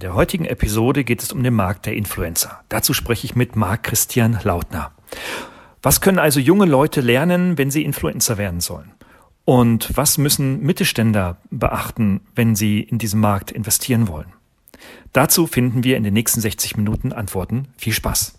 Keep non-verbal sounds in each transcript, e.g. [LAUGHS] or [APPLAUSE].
In der heutigen Episode geht es um den Markt der Influencer. Dazu spreche ich mit Marc Christian Lautner. Was können also junge Leute lernen, wenn sie Influencer werden sollen? Und was müssen Mittelständler beachten, wenn sie in diesem Markt investieren wollen? Dazu finden wir in den nächsten 60 Minuten Antworten. Viel Spaß!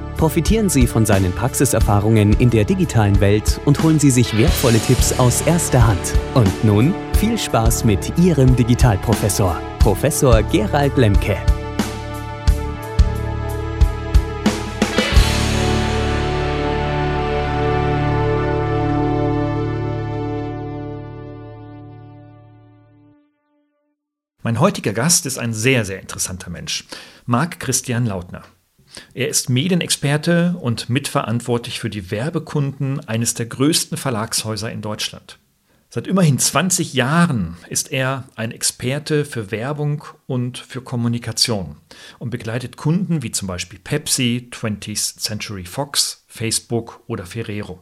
Profitieren Sie von seinen Praxiserfahrungen in der digitalen Welt und holen Sie sich wertvolle Tipps aus erster Hand. Und nun viel Spaß mit Ihrem Digitalprofessor, Professor Gerald Lemke. Mein heutiger Gast ist ein sehr, sehr interessanter Mensch, Marc Christian Lautner. Er ist Medienexperte und mitverantwortlich für die Werbekunden eines der größten Verlagshäuser in Deutschland. Seit immerhin 20 Jahren ist er ein Experte für Werbung und für Kommunikation und begleitet Kunden wie zum Beispiel Pepsi, 20th Century Fox, Facebook oder Ferrero.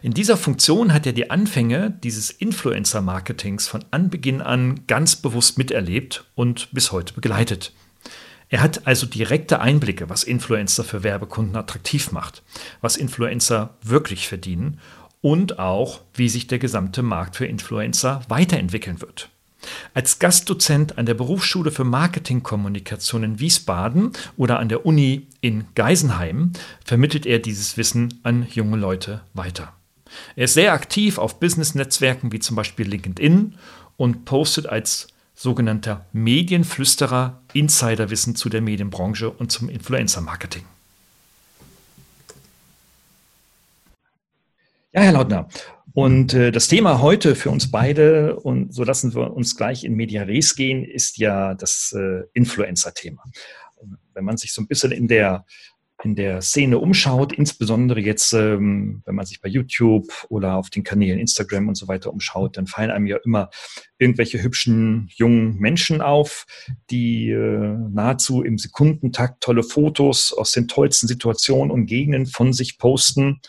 In dieser Funktion hat er die Anfänge dieses Influencer-Marketings von Anbeginn an ganz bewusst miterlebt und bis heute begleitet. Er hat also direkte Einblicke, was Influencer für Werbekunden attraktiv macht, was Influencer wirklich verdienen und auch, wie sich der gesamte Markt für Influencer weiterentwickeln wird. Als Gastdozent an der Berufsschule für Marketingkommunikation in Wiesbaden oder an der Uni in Geisenheim vermittelt er dieses Wissen an junge Leute weiter. Er ist sehr aktiv auf Business-Netzwerken wie zum Beispiel LinkedIn und postet als sogenannter Medienflüsterer Insiderwissen zu der Medienbranche und zum Influencer-Marketing. Ja, Herr Lautner. Und äh, das Thema heute für uns beide, und so lassen wir uns gleich in Media Res gehen, ist ja das äh, Influencer-Thema. Wenn man sich so ein bisschen in der in der Szene umschaut, insbesondere jetzt, ähm, wenn man sich bei YouTube oder auf den Kanälen Instagram und so weiter umschaut, dann fallen einem ja immer irgendwelche hübschen jungen Menschen auf, die äh, nahezu im Sekundentakt tolle Fotos aus den tollsten Situationen und Gegenden von sich posten.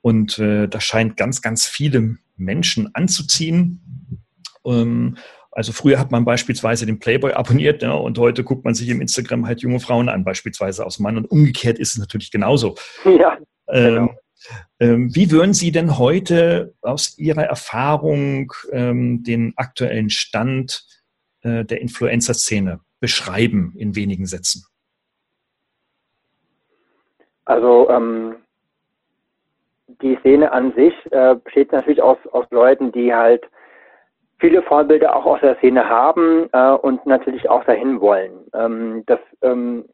Und äh, das scheint ganz, ganz viele Menschen anzuziehen. Ähm, also früher hat man beispielsweise den Playboy abonniert ja, und heute guckt man sich im Instagram halt junge Frauen an, beispielsweise aus Mann. Und umgekehrt ist es natürlich genauso. Ja, ähm, genau. Ähm, wie würden Sie denn heute aus Ihrer Erfahrung ähm, den aktuellen Stand äh, der Influencer-Szene beschreiben in wenigen Sätzen? Also ähm, die Szene an sich äh, besteht natürlich aus, aus Leuten, die halt viele Vorbilder auch aus der Szene haben äh, und natürlich auch dahin wollen. Ähm, das, ähm,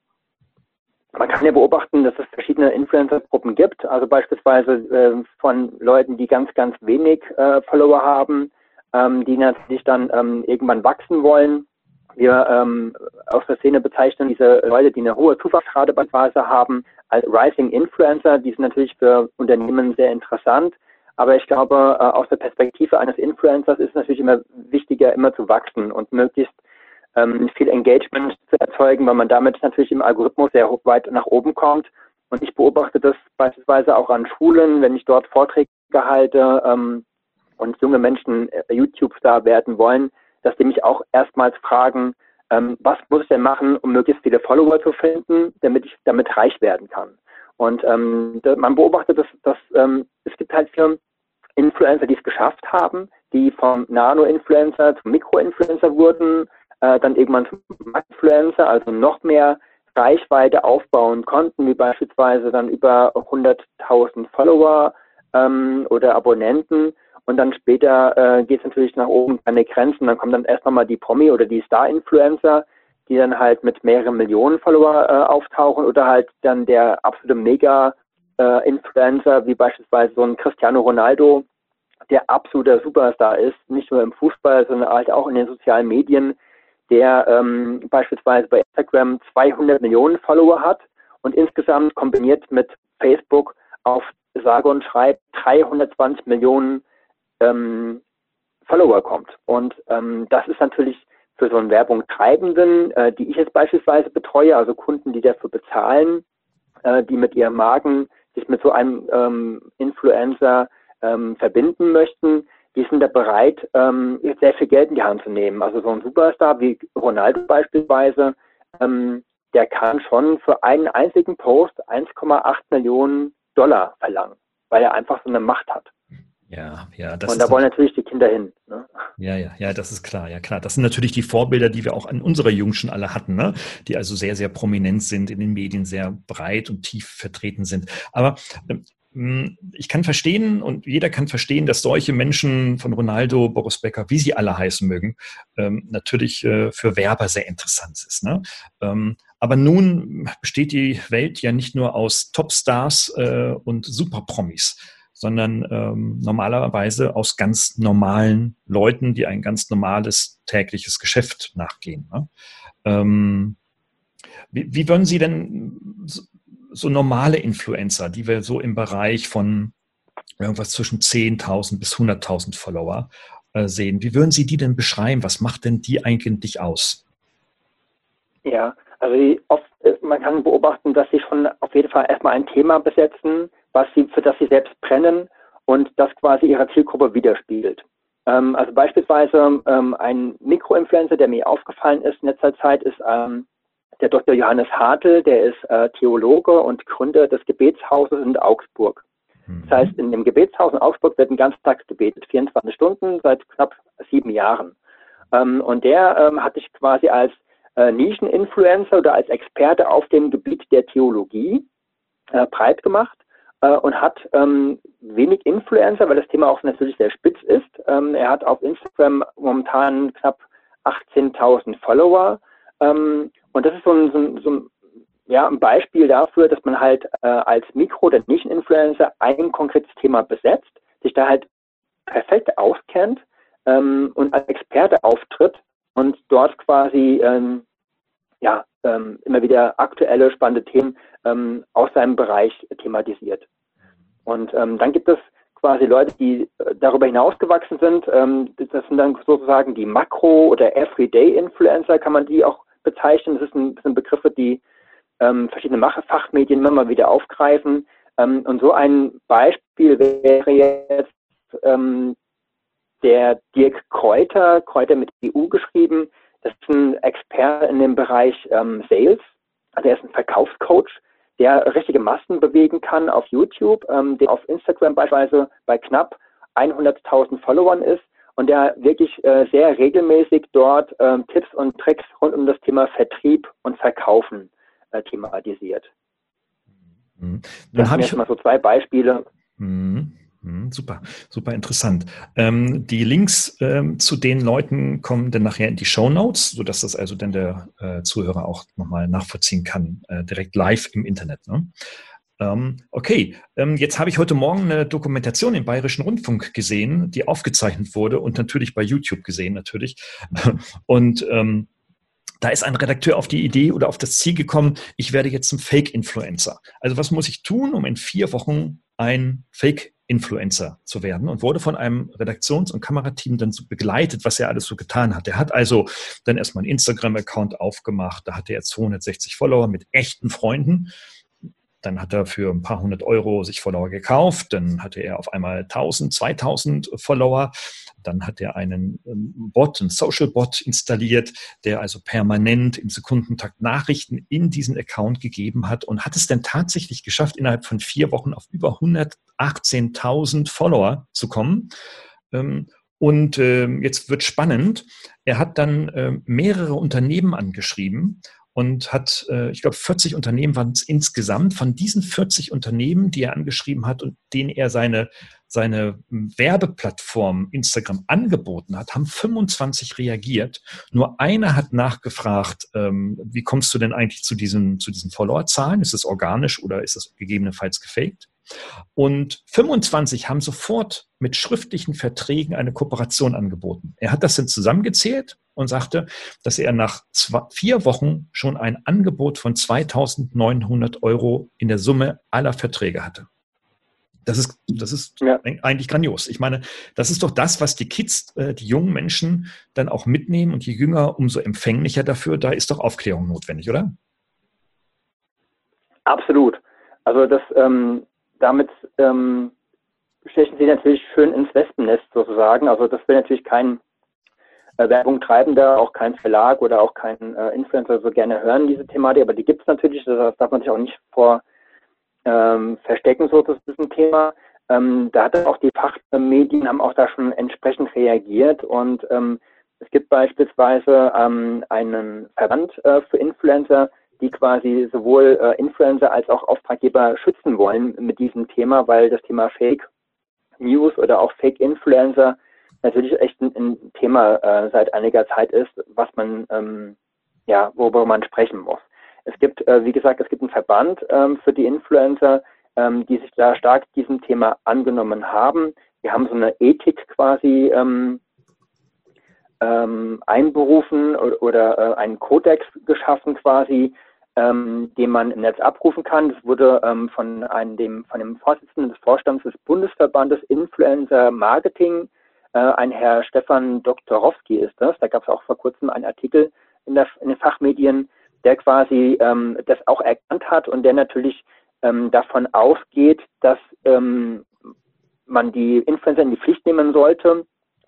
man kann ja beobachten, dass es verschiedene Influencer-Gruppen gibt, also beispielsweise äh, von Leuten, die ganz, ganz wenig äh, Follower haben, ähm, die natürlich dann ähm, irgendwann wachsen wollen. Wir ähm, aus der Szene bezeichnen diese Leute, die eine hohe Zufallsrate beispielsweise haben, als Rising Influencer. Die sind natürlich für Unternehmen sehr interessant aber ich glaube, äh, aus der Perspektive eines Influencers ist es natürlich immer wichtiger, immer zu wachsen und möglichst ähm, viel Engagement zu erzeugen, weil man damit natürlich im Algorithmus sehr weit nach oben kommt. Und ich beobachte das beispielsweise auch an Schulen, wenn ich dort Vorträge halte ähm, und junge Menschen äh, YouTube-Star werden wollen, dass die mich auch erstmals fragen, ähm, was muss ich denn machen, um möglichst viele Follower zu finden, damit ich damit reich werden kann. Und ähm, man beobachtet, dass, dass ähm, es gibt halt Firmen, Influencer, die es geschafft haben, die vom Nano-Influencer zum Mikro-Influencer wurden, äh, dann irgendwann zum Influencer, also noch mehr Reichweite aufbauen konnten, wie beispielsweise dann über 100.000 Follower ähm, oder Abonnenten. Und dann später äh, geht es natürlich nach oben an die Grenzen. Dann kommen dann erst nochmal die Promi- oder die Star-Influencer, die dann halt mit mehreren Millionen Follower äh, auftauchen oder halt dann der absolute Mega- äh, Influencer wie beispielsweise so ein Cristiano Ronaldo, der absoluter Superstar ist, nicht nur im Fußball, sondern halt auch in den sozialen Medien, der ähm, beispielsweise bei Instagram 200 Millionen Follower hat und insgesamt kombiniert mit Facebook auf sage und schreibe 320 Millionen ähm, Follower kommt. Und ähm, das ist natürlich für so einen Werbungtreibenden, äh, die ich jetzt beispielsweise betreue, also Kunden, die dafür bezahlen, äh, die mit ihren Marken sich mit so einem ähm, Influencer ähm, verbinden möchten, die sind da bereit, ähm, sehr viel Geld in die Hand zu nehmen. Also so ein Superstar wie Ronaldo beispielsweise, ähm, der kann schon für einen einzigen Post 1,8 Millionen Dollar verlangen, weil er einfach so eine Macht hat. Ja, ja. Das und da wollen natürlich die Kinder hin. Ne? Ja, ja, ja, das ist klar, ja klar. Das sind natürlich die Vorbilder, die wir auch an unserer Jugend schon alle hatten, ne? die also sehr, sehr prominent sind, in den Medien sehr breit und tief vertreten sind. Aber ähm, ich kann verstehen und jeder kann verstehen, dass solche Menschen von Ronaldo, Boris Becker, wie sie alle heißen mögen, ähm, natürlich äh, für Werber sehr interessant ist. Ne? Ähm, aber nun besteht die Welt ja nicht nur aus Topstars äh, und Superpromis sondern ähm, normalerweise aus ganz normalen Leuten, die ein ganz normales tägliches Geschäft nachgehen. Ne? Ähm, wie, wie würden Sie denn so, so normale Influencer, die wir so im Bereich von irgendwas zwischen 10.000 bis 100.000 Follower äh, sehen, wie würden Sie die denn beschreiben? Was macht denn die eigentlich aus? Ja, also oft, äh, man kann beobachten, dass sie schon auf jeden Fall erstmal ein Thema besetzen, was sie, für das sie selbst brennen und das quasi ihrer Zielgruppe widerspiegelt. Ähm, also beispielsweise ähm, ein Mikroinfluencer, der mir aufgefallen ist in letzter Zeit, ist ähm, der Dr. Johannes Hartl, der ist äh, Theologe und Gründer des Gebetshauses in Augsburg. Mhm. Das heißt, in dem Gebetshaus in Augsburg wird ein ganzen Tag gebetet, 24 Stunden seit knapp sieben Jahren. Ähm, und der ähm, hat sich quasi als äh, Nischeninfluencer oder als Experte auf dem Gebiet der Theologie äh, breit gemacht äh, und hat ähm, wenig Influencer, weil das Thema auch natürlich sehr spitz ist. Ähm, er hat auf Instagram momentan knapp 18.000 Follower. Ähm, und das ist so ein, so ein, so ein, ja, ein Beispiel dafür, dass man halt äh, als Mikro- oder Nicht-Influencer ein konkretes Thema besetzt, sich da halt perfekt auskennt ähm, und als Experte auftritt und dort quasi ähm, ja, ähm, immer wieder aktuelle, spannende Themen ähm, aus seinem Bereich thematisiert. Und ähm, dann gibt es quasi Leute, die äh, darüber hinausgewachsen sind. Ähm, das sind dann sozusagen die Makro- oder Everyday-Influencer, kann man die auch bezeichnen. Das, ein, das sind Begriffe, die ähm, verschiedene Fachmedien immer mal wieder aufgreifen. Ähm, und so ein Beispiel wäre jetzt ähm, der Dirk Kräuter, Kräuter mit EU geschrieben. Das ist ein Experte in dem Bereich ähm, Sales. Also er ist ein Verkaufscoach, der richtige Massen bewegen kann auf YouTube, ähm, der auf Instagram beispielsweise bei knapp 100.000 Followern ist und der wirklich äh, sehr regelmäßig dort ähm, Tipps und Tricks rund um das Thema Vertrieb und Verkaufen äh, thematisiert. Mhm. Das sind jetzt mal so zwei Beispiele. Mhm. Mhm, super, super interessant. Ähm, die Links ähm, zu den Leuten kommen dann nachher in die Show Notes, sodass das also dann der äh, Zuhörer auch nochmal nachvollziehen kann, äh, direkt live im Internet. Ne? Ähm, okay, ähm, jetzt habe ich heute Morgen eine Dokumentation im Bayerischen Rundfunk gesehen, die aufgezeichnet wurde und natürlich bei YouTube gesehen, natürlich. [LAUGHS] Und ähm, da ist ein Redakteur auf die Idee oder auf das Ziel gekommen, ich werde jetzt zum Fake-Influencer. Also was muss ich tun, um in vier Wochen ein Fake Influencer zu werden und wurde von einem Redaktions- und Kamerateam dann so begleitet, was er alles so getan hat. Er hat also dann erstmal einen Instagram-Account aufgemacht, da hatte er 260 Follower mit echten Freunden dann hat er für ein paar hundert Euro sich Follower gekauft. Dann hatte er auf einmal 1000, 2000 Follower. Dann hat er einen ähm, Bot, einen Social Bot installiert, der also permanent im Sekundentakt Nachrichten in diesen Account gegeben hat und hat es dann tatsächlich geschafft, innerhalb von vier Wochen auf über 118.000 Follower zu kommen. Ähm, und ähm, jetzt wird spannend. Er hat dann mehrere Unternehmen angeschrieben und hat, äh, ich glaube, 40 Unternehmen waren es insgesamt. Von diesen 40 Unternehmen, die er angeschrieben hat und denen er seine, seine Werbeplattform Instagram angeboten hat, haben 25 reagiert. Nur einer hat nachgefragt, ähm, wie kommst du denn eigentlich zu diesen, zu diesen Follower-Zahlen? Ist es organisch oder ist es gegebenenfalls gefaked? Und 25 haben sofort mit schriftlichen Verträgen eine Kooperation angeboten. Er hat das dann zusammengezählt und sagte, dass er nach zwei, vier Wochen schon ein Angebot von 2900 Euro in der Summe aller Verträge hatte. Das ist, das ist ja. eigentlich grandios. Ich meine, das ist doch das, was die Kids, äh, die jungen Menschen dann auch mitnehmen und je jünger, umso empfänglicher dafür. Da ist doch Aufklärung notwendig, oder? Absolut. Also das, ähm, damit ähm, stechen Sie natürlich schön ins Wespennest sozusagen. Also das will natürlich kein äh, Werbung treibender, auch kein Verlag oder auch kein äh, Influencer so gerne hören, diese Thematik, aber die gibt es natürlich, das darf man sich auch nicht vor ähm, verstecken, so das ist ein Thema. Ähm, da hat auch die Fachmedien haben auch da schon entsprechend reagiert und ähm, es gibt beispielsweise ähm, einen Verband äh, für Influencer, die quasi sowohl äh, Influencer als auch Auftraggeber schützen wollen mit diesem Thema, weil das Thema Fake News oder auch Fake Influencer natürlich echt ein, ein Thema äh, seit einiger Zeit ist, was man ähm, ja, worüber man sprechen muss. Es gibt, äh, wie gesagt, es gibt einen Verband ähm, für die Influencer, ähm, die sich da stark diesem Thema angenommen haben. Wir haben so eine Ethik quasi ähm, ähm, einberufen oder, oder äh, einen Kodex geschaffen quasi, ähm, den man im Netz abrufen kann. Das wurde ähm, von einem dem, von dem Vorsitzenden des Vorstands des Bundesverbandes Influencer Marketing, äh, ein Herr Stefan Doktorowski ist das. Da gab es auch vor kurzem einen Artikel in, der, in den Fachmedien, der quasi ähm, das auch erkannt hat und der natürlich ähm, davon ausgeht, dass ähm, man die Influencer in die Pflicht nehmen sollte,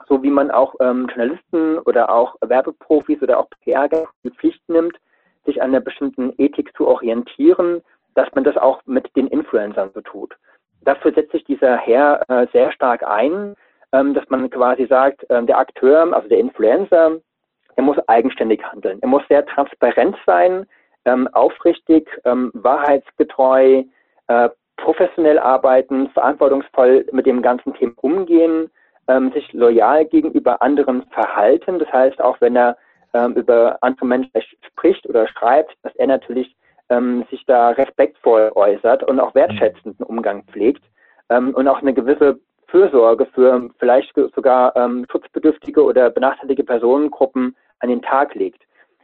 so wie man auch ähm, Journalisten oder auch Werbeprofis oder auch PR in die Pflicht nimmt, sich an einer bestimmten Ethik zu orientieren, dass man das auch mit den Influencern so tut. Dafür setzt sich dieser Herr äh, sehr stark ein, ähm, dass man quasi sagt, äh, der Akteur, also der Influencer, er muss eigenständig handeln. Er muss sehr transparent sein, ähm, aufrichtig, ähm, wahrheitsgetreu, äh, professionell arbeiten, verantwortungsvoll mit dem ganzen Thema umgehen, ähm, sich loyal gegenüber anderen verhalten. Das heißt, auch wenn er ähm, über andere Menschen spricht oder schreibt, dass er natürlich ähm, sich da respektvoll äußert und auch wertschätzenden Umgang pflegt ähm, und auch eine gewisse Fürsorge für vielleicht sogar ähm, schutzbedürftige oder benachteiligte Personengruppen an den Tag legt.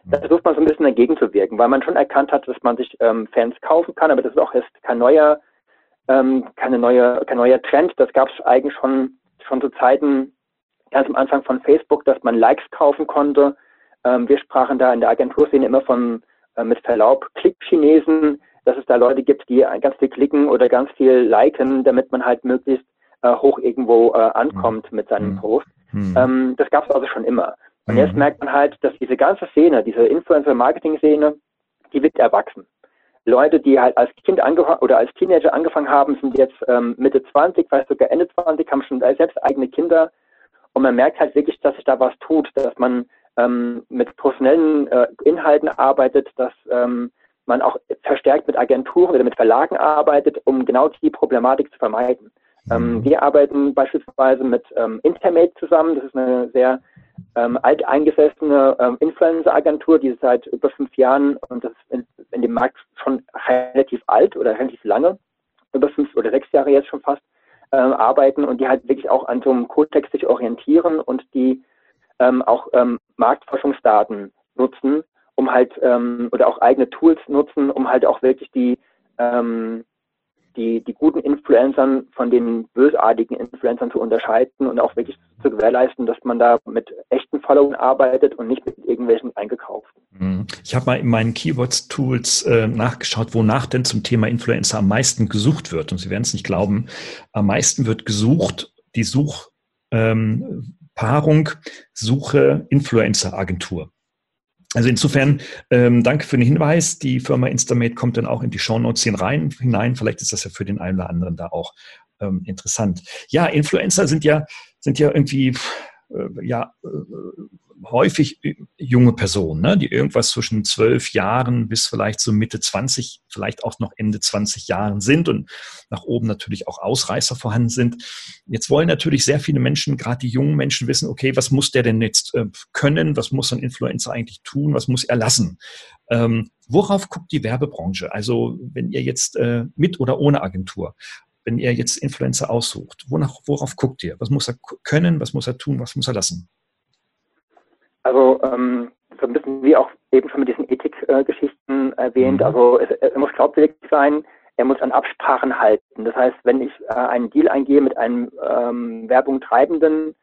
Da versucht man so ein bisschen dagegen zu wirken, weil man schon erkannt hat, dass man sich ähm, Fans kaufen kann, aber das ist auch erst kein neuer, ähm, keine neue, kein neuer Trend. Das gab es eigentlich schon, schon zu Zeiten ganz am Anfang von Facebook, dass man Likes kaufen konnte. Ähm, wir sprachen da in der Agenturszene immer von, äh, mit Verlaub, Klick-Chinesen, dass es da Leute gibt, die ganz viel klicken oder ganz viel liken, damit man halt möglichst äh, hoch irgendwo äh, ankommt mhm. mit seinem mhm. Post. Mhm. Ähm, das gab es also schon immer. Und jetzt merkt man halt, dass diese ganze Szene, diese Influencer-Marketing-Szene, die wird erwachsen. Leute, die halt als Kind angefangen oder als Teenager angefangen haben, sind jetzt ähm, Mitte 20, vielleicht sogar Ende 20, haben schon selbst eigene Kinder. Und man merkt halt wirklich, dass sich da was tut, dass man ähm, mit professionellen äh, Inhalten arbeitet, dass ähm, man auch verstärkt mit Agenturen oder mit Verlagen arbeitet, um genau die Problematik zu vermeiden. Ähm, mhm. wir arbeiten beispielsweise mit ähm, Intermate zusammen. Das ist eine sehr ähm, alteingesessene ähm, Influencer-Agentur, die seit über fünf Jahren, und das ist in, in, dem Markt schon relativ alt oder relativ lange, über fünf oder sechs Jahre jetzt schon fast, ähm, arbeiten und die halt wirklich auch an so einem Kodex sich orientieren und die ähm, auch ähm, Marktforschungsdaten nutzen, um halt, ähm, oder auch eigene Tools nutzen, um halt auch wirklich die, ähm, die, die guten Influencern von den bösartigen Influencern zu unterscheiden und auch wirklich zu gewährleisten, dass man da mit echten Followern arbeitet und nicht mit irgendwelchen eingekauften. Mhm. Ich habe mal in meinen Keywords-Tools äh, nachgeschaut, wonach denn zum Thema Influencer am meisten gesucht wird. Und Sie werden es nicht glauben, am meisten wird gesucht die Suchpaarung ähm, Suche Influencer-Agentur. Also insofern, ähm, danke für den Hinweis. Die Firma Instamate kommt dann auch in die Shownotes hinein. hinein. Vielleicht ist das ja für den einen oder anderen da auch ähm, interessant. Ja, Influencer sind ja, sind ja irgendwie äh, ja, äh, häufig junge Personen, ne, die irgendwas zwischen zwölf Jahren bis vielleicht so Mitte 20, vielleicht auch noch Ende 20 Jahren sind und nach oben natürlich auch Ausreißer vorhanden sind. Jetzt wollen natürlich sehr viele Menschen, gerade die jungen Menschen, wissen, okay, was muss der denn jetzt äh, können? Was muss ein Influencer eigentlich tun? Was muss er lassen? Ähm, worauf guckt die Werbebranche? Also wenn ihr jetzt äh, mit oder ohne Agentur wenn ihr jetzt Influencer aussucht? Wonach, worauf guckt ihr? Was muss er können? Was muss er tun? Was muss er lassen? Also ähm, so ein bisschen wie auch eben schon mit diesen Ethikgeschichten äh, erwähnt. Mhm. Also es, er muss glaubwürdig sein. Er muss an Absprachen halten. Das heißt, wenn ich äh, einen Deal eingehe mit einem ähm, Werbung treibenden,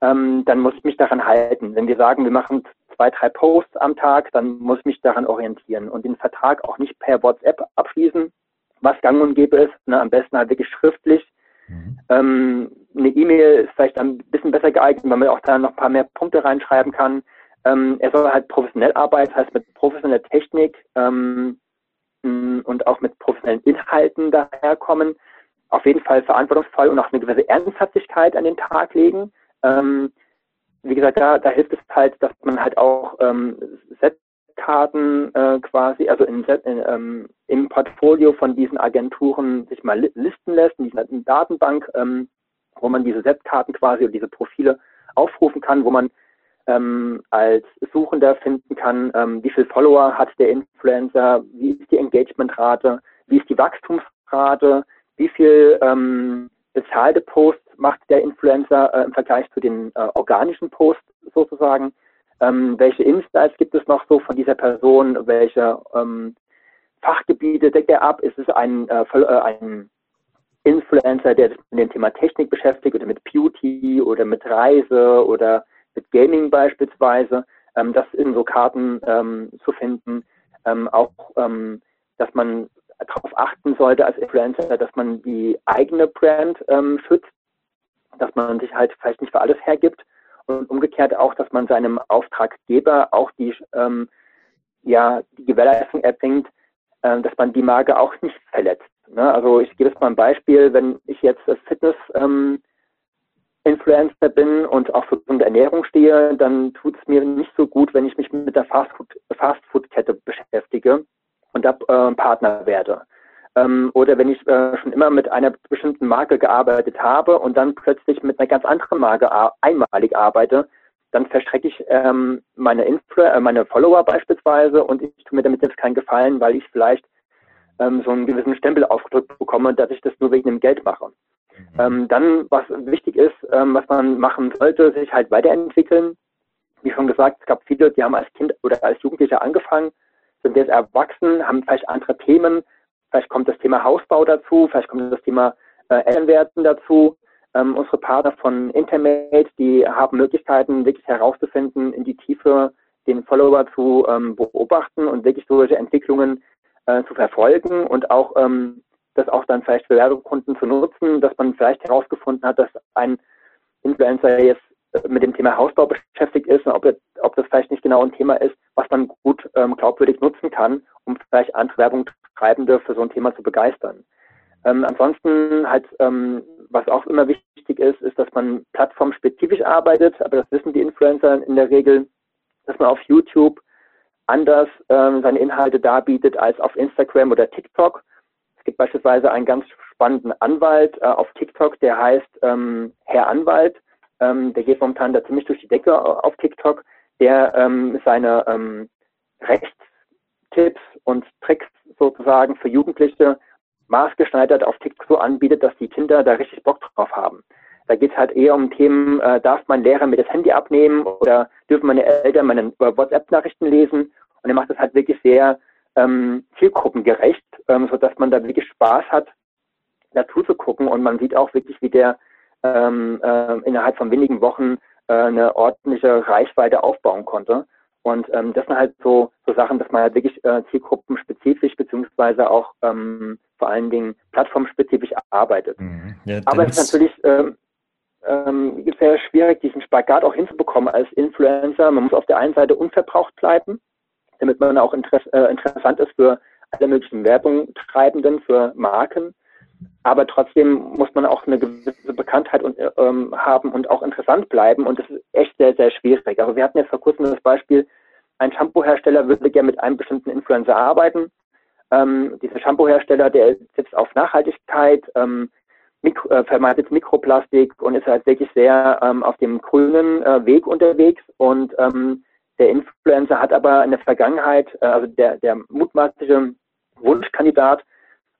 ähm, dann muss ich mich daran halten. Wenn wir sagen, wir machen zwei, drei Posts am Tag, dann muss ich mich daran orientieren und den Vertrag auch nicht per WhatsApp abschließen, was gang und gäbe ist, ne, am besten halt wirklich schriftlich. Mhm. Ähm, eine E-Mail ist vielleicht ein bisschen besser geeignet, weil man auch da noch ein paar mehr Punkte reinschreiben kann. Ähm, er soll halt professionell arbeiten, heißt mit professioneller Technik ähm, und auch mit professionellen Inhalten daherkommen. Auf jeden Fall verantwortungsvoll und auch eine gewisse Ernsthaftigkeit an den Tag legen. Ähm, wie gesagt, da, da hilft es halt, dass man halt auch ähm, Setkarten äh, quasi, also in, in, ähm, im Portfolio von diesen Agenturen sich mal listen lässt, in dieser Datenbank, ähm, wo man diese Setkarten quasi oder diese Profile aufrufen kann, wo man ähm, als Suchender finden kann, ähm, wie viel Follower hat der Influencer, wie ist die Engagementrate, wie ist die Wachstumsrate, wie viel ähm, bezahlte Posts macht der Influencer äh, im Vergleich zu den äh, organischen Posts sozusagen? Ähm, welche Insights gibt es noch so von dieser Person? Welche ähm, Fachgebiete deckt er ab? Ist es ein, äh, äh, ein Influencer, der sich mit dem Thema Technik beschäftigt oder mit Beauty oder mit Reise oder mit Gaming beispielsweise? Ähm, das in so Karten ähm, zu finden. Ähm, auch, ähm, dass man darauf achten sollte als Influencer, dass man die eigene Brand ähm, schützt dass man sich halt vielleicht nicht für alles hergibt und umgekehrt auch, dass man seinem Auftraggeber auch die, ähm, ja, die Gewährleistung erbringt, äh, dass man die Marke auch nicht verletzt. Ne? Also ich gebe jetzt mal ein Beispiel, wenn ich jetzt Fitness ähm, Influencer bin und auch für gesunde Ernährung stehe, dann tut es mir nicht so gut, wenn ich mich mit der Fastfood-Kette Fast beschäftige und da äh, Partner werde ähm, oder wenn ich äh, schon immer mit einer bestimmten Marke gearbeitet habe und dann plötzlich mit einer ganz anderen Marke einmalig arbeite, dann verstrecke ich ähm, meine, Influ äh, meine Follower beispielsweise und ich tue mir damit jetzt keinen Gefallen, weil ich vielleicht ähm, so einen gewissen Stempel aufgedrückt bekomme, dass ich das nur wegen dem Geld mache. Mhm. Ähm, dann, was wichtig ist, ähm, was man machen sollte, sich halt weiterentwickeln. Wie schon gesagt, es gab viele, die haben als Kind oder als Jugendlicher angefangen, sind jetzt erwachsen, haben vielleicht andere Themen, Vielleicht kommt das Thema Hausbau dazu, vielleicht kommt das Thema äh, Elternwerten dazu. Ähm, unsere Partner von Intermate, die haben Möglichkeiten, wirklich herauszufinden, in die Tiefe den Follower zu ähm, beobachten und wirklich solche Entwicklungen äh, zu verfolgen und auch ähm, das auch dann vielleicht für Werbekunden zu nutzen, dass man vielleicht herausgefunden hat, dass ein Influencer jetzt mit dem Thema Hausbau beschäftigt ist und ob, ob das vielleicht nicht genau ein Thema ist, was man gut ähm, glaubwürdig nutzen kann, um vielleicht andere Werbungtreibende für so ein Thema zu begeistern. Ähm, ansonsten halt, ähm, was auch immer wichtig ist, ist, dass man plattformspezifisch arbeitet, aber das wissen die Influencer in der Regel, dass man auf YouTube anders ähm, seine Inhalte darbietet als auf Instagram oder TikTok. Es gibt beispielsweise einen ganz spannenden Anwalt äh, auf TikTok, der heißt ähm, Herr Anwalt ähm, der geht momentan da ziemlich durch die Decke auf TikTok, der ähm, seine ähm, Rechtstipps und Tricks sozusagen für Jugendliche maßgeschneidert auf TikTok so anbietet, dass die Kinder da richtig Bock drauf haben. Da geht es halt eher um Themen, äh, darf mein Lehrer mir das Handy abnehmen oder dürfen meine Eltern meine WhatsApp-Nachrichten lesen? Und er macht das halt wirklich sehr ähm, zielgruppengerecht, ähm, sodass man da wirklich Spaß hat, dazu zu gucken und man sieht auch wirklich, wie der ähm, äh, innerhalb von wenigen Wochen äh, eine ordentliche Reichweite aufbauen konnte. Und ähm, das sind halt so, so Sachen, dass man halt wirklich äh, zielgruppenspezifisch beziehungsweise auch ähm, vor allen Dingen plattformspezifisch arbeitet. Mhm. Ja, Aber es ist natürlich ähm, ähm, sehr schwierig, diesen Spagat auch hinzubekommen als Influencer. Man muss auf der einen Seite unverbraucht bleiben, damit man auch interess äh, interessant ist für alle möglichen Werbungtreibenden, für Marken aber trotzdem muss man auch eine gewisse Bekanntheit und, ähm, haben und auch interessant bleiben und das ist echt sehr, sehr schwierig. Also wir hatten jetzt vor kurzem das Beispiel, ein Shampoo-Hersteller würde gerne mit einem bestimmten Influencer arbeiten. Ähm, dieser Shampoo-Hersteller, der sitzt auf Nachhaltigkeit, ähm, Mikro, äh, vermeidet Mikroplastik und ist halt wirklich sehr ähm, auf dem grünen äh, Weg unterwegs und ähm, der Influencer hat aber in der Vergangenheit, äh, also der, der mutmaßliche Wunschkandidat,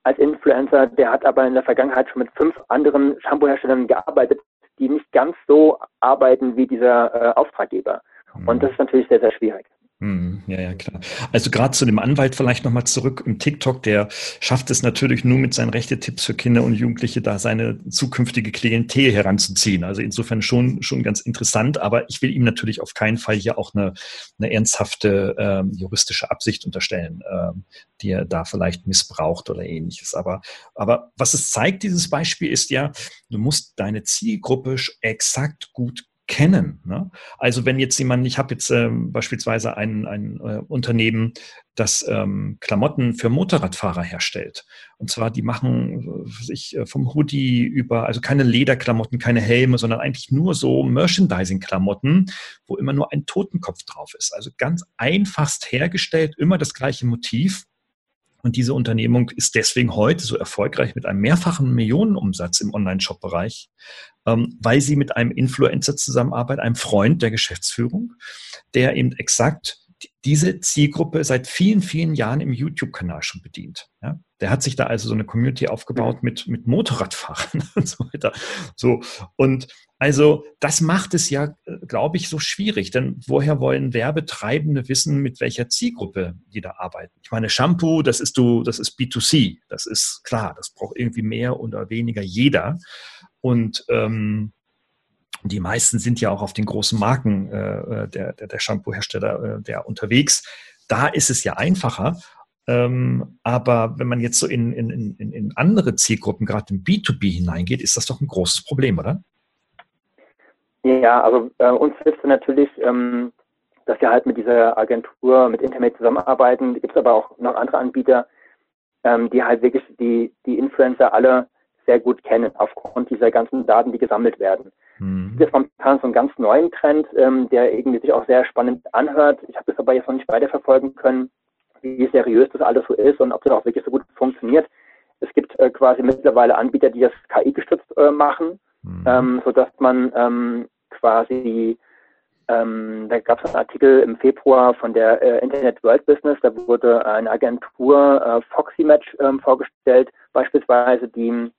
als Influencer, der hat aber in der Vergangenheit schon mit fünf anderen Shampoo-Herstellern gearbeitet, die nicht ganz so arbeiten wie dieser äh, Auftraggeber. Mhm. Und das ist natürlich sehr, sehr schwierig. Hm, ja, ja, klar. Also gerade zu dem Anwalt vielleicht nochmal zurück im TikTok, der schafft es natürlich nur mit seinen Rechte-Tipps für Kinder und Jugendliche, da seine zukünftige Klientel heranzuziehen. Also insofern schon, schon ganz interessant, aber ich will ihm natürlich auf keinen Fall hier auch eine, eine ernsthafte ähm, juristische Absicht unterstellen, ähm, die er da vielleicht missbraucht oder ähnliches. Aber, aber was es zeigt, dieses Beispiel ist ja, du musst deine Zielgruppe exakt gut kennen. Ne? Also wenn jetzt jemand, ich habe jetzt ähm, beispielsweise ein, ein äh, Unternehmen, das ähm, Klamotten für Motorradfahrer herstellt. Und zwar, die machen sich äh, vom Hoodie über, also keine Lederklamotten, keine Helme, sondern eigentlich nur so Merchandising-Klamotten, wo immer nur ein Totenkopf drauf ist. Also ganz einfachst hergestellt, immer das gleiche Motiv. Und diese Unternehmung ist deswegen heute so erfolgreich mit einem mehrfachen Millionenumsatz im Online-Shop-Bereich, ähm, weil sie mit einem Influencer zusammenarbeitet, einem Freund der Geschäftsführung, der eben exakt diese Zielgruppe seit vielen, vielen Jahren im YouTube-Kanal schon bedient. Ja? Der hat sich da also so eine Community aufgebaut mit, mit Motorradfahrern [LAUGHS] und so weiter. So. Und also das macht es ja, glaube ich, so schwierig. Denn woher wollen Werbetreibende wissen, mit welcher Zielgruppe die da arbeiten? Ich meine, Shampoo, das ist du, das ist B2C. Das ist klar. Das braucht irgendwie mehr oder weniger jeder. Und ähm, die meisten sind ja auch auf den großen Marken äh, der, der, der Shampoo-Hersteller äh, unterwegs. Da ist es ja einfacher. Ähm, aber wenn man jetzt so in, in, in, in andere Zielgruppen, gerade im B2B hineingeht, ist das doch ein großes Problem, oder? Ja, also äh, uns hilft natürlich, ähm, dass wir halt mit dieser Agentur, mit Internet zusammenarbeiten. Gibt es aber auch noch andere Anbieter, ähm, die halt wirklich die, die Influencer alle sehr gut kennen, aufgrund dieser ganzen Daten, die gesammelt werden. Mhm. Das ist momentan so einen ganz neuen Trend, ähm, der irgendwie sich auch sehr spannend anhört. Ich habe das aber jetzt noch nicht weiterverfolgen können, wie seriös das alles so ist und ob das auch wirklich so gut funktioniert. Es gibt äh, quasi mittlerweile Anbieter, die das KI-gestützt äh, machen, mhm. ähm, sodass man ähm, quasi, ähm, da gab es einen Artikel im Februar von der äh, Internet World Business, da wurde eine Agentur äh, Foxy Match ähm, vorgestellt, beispielsweise, die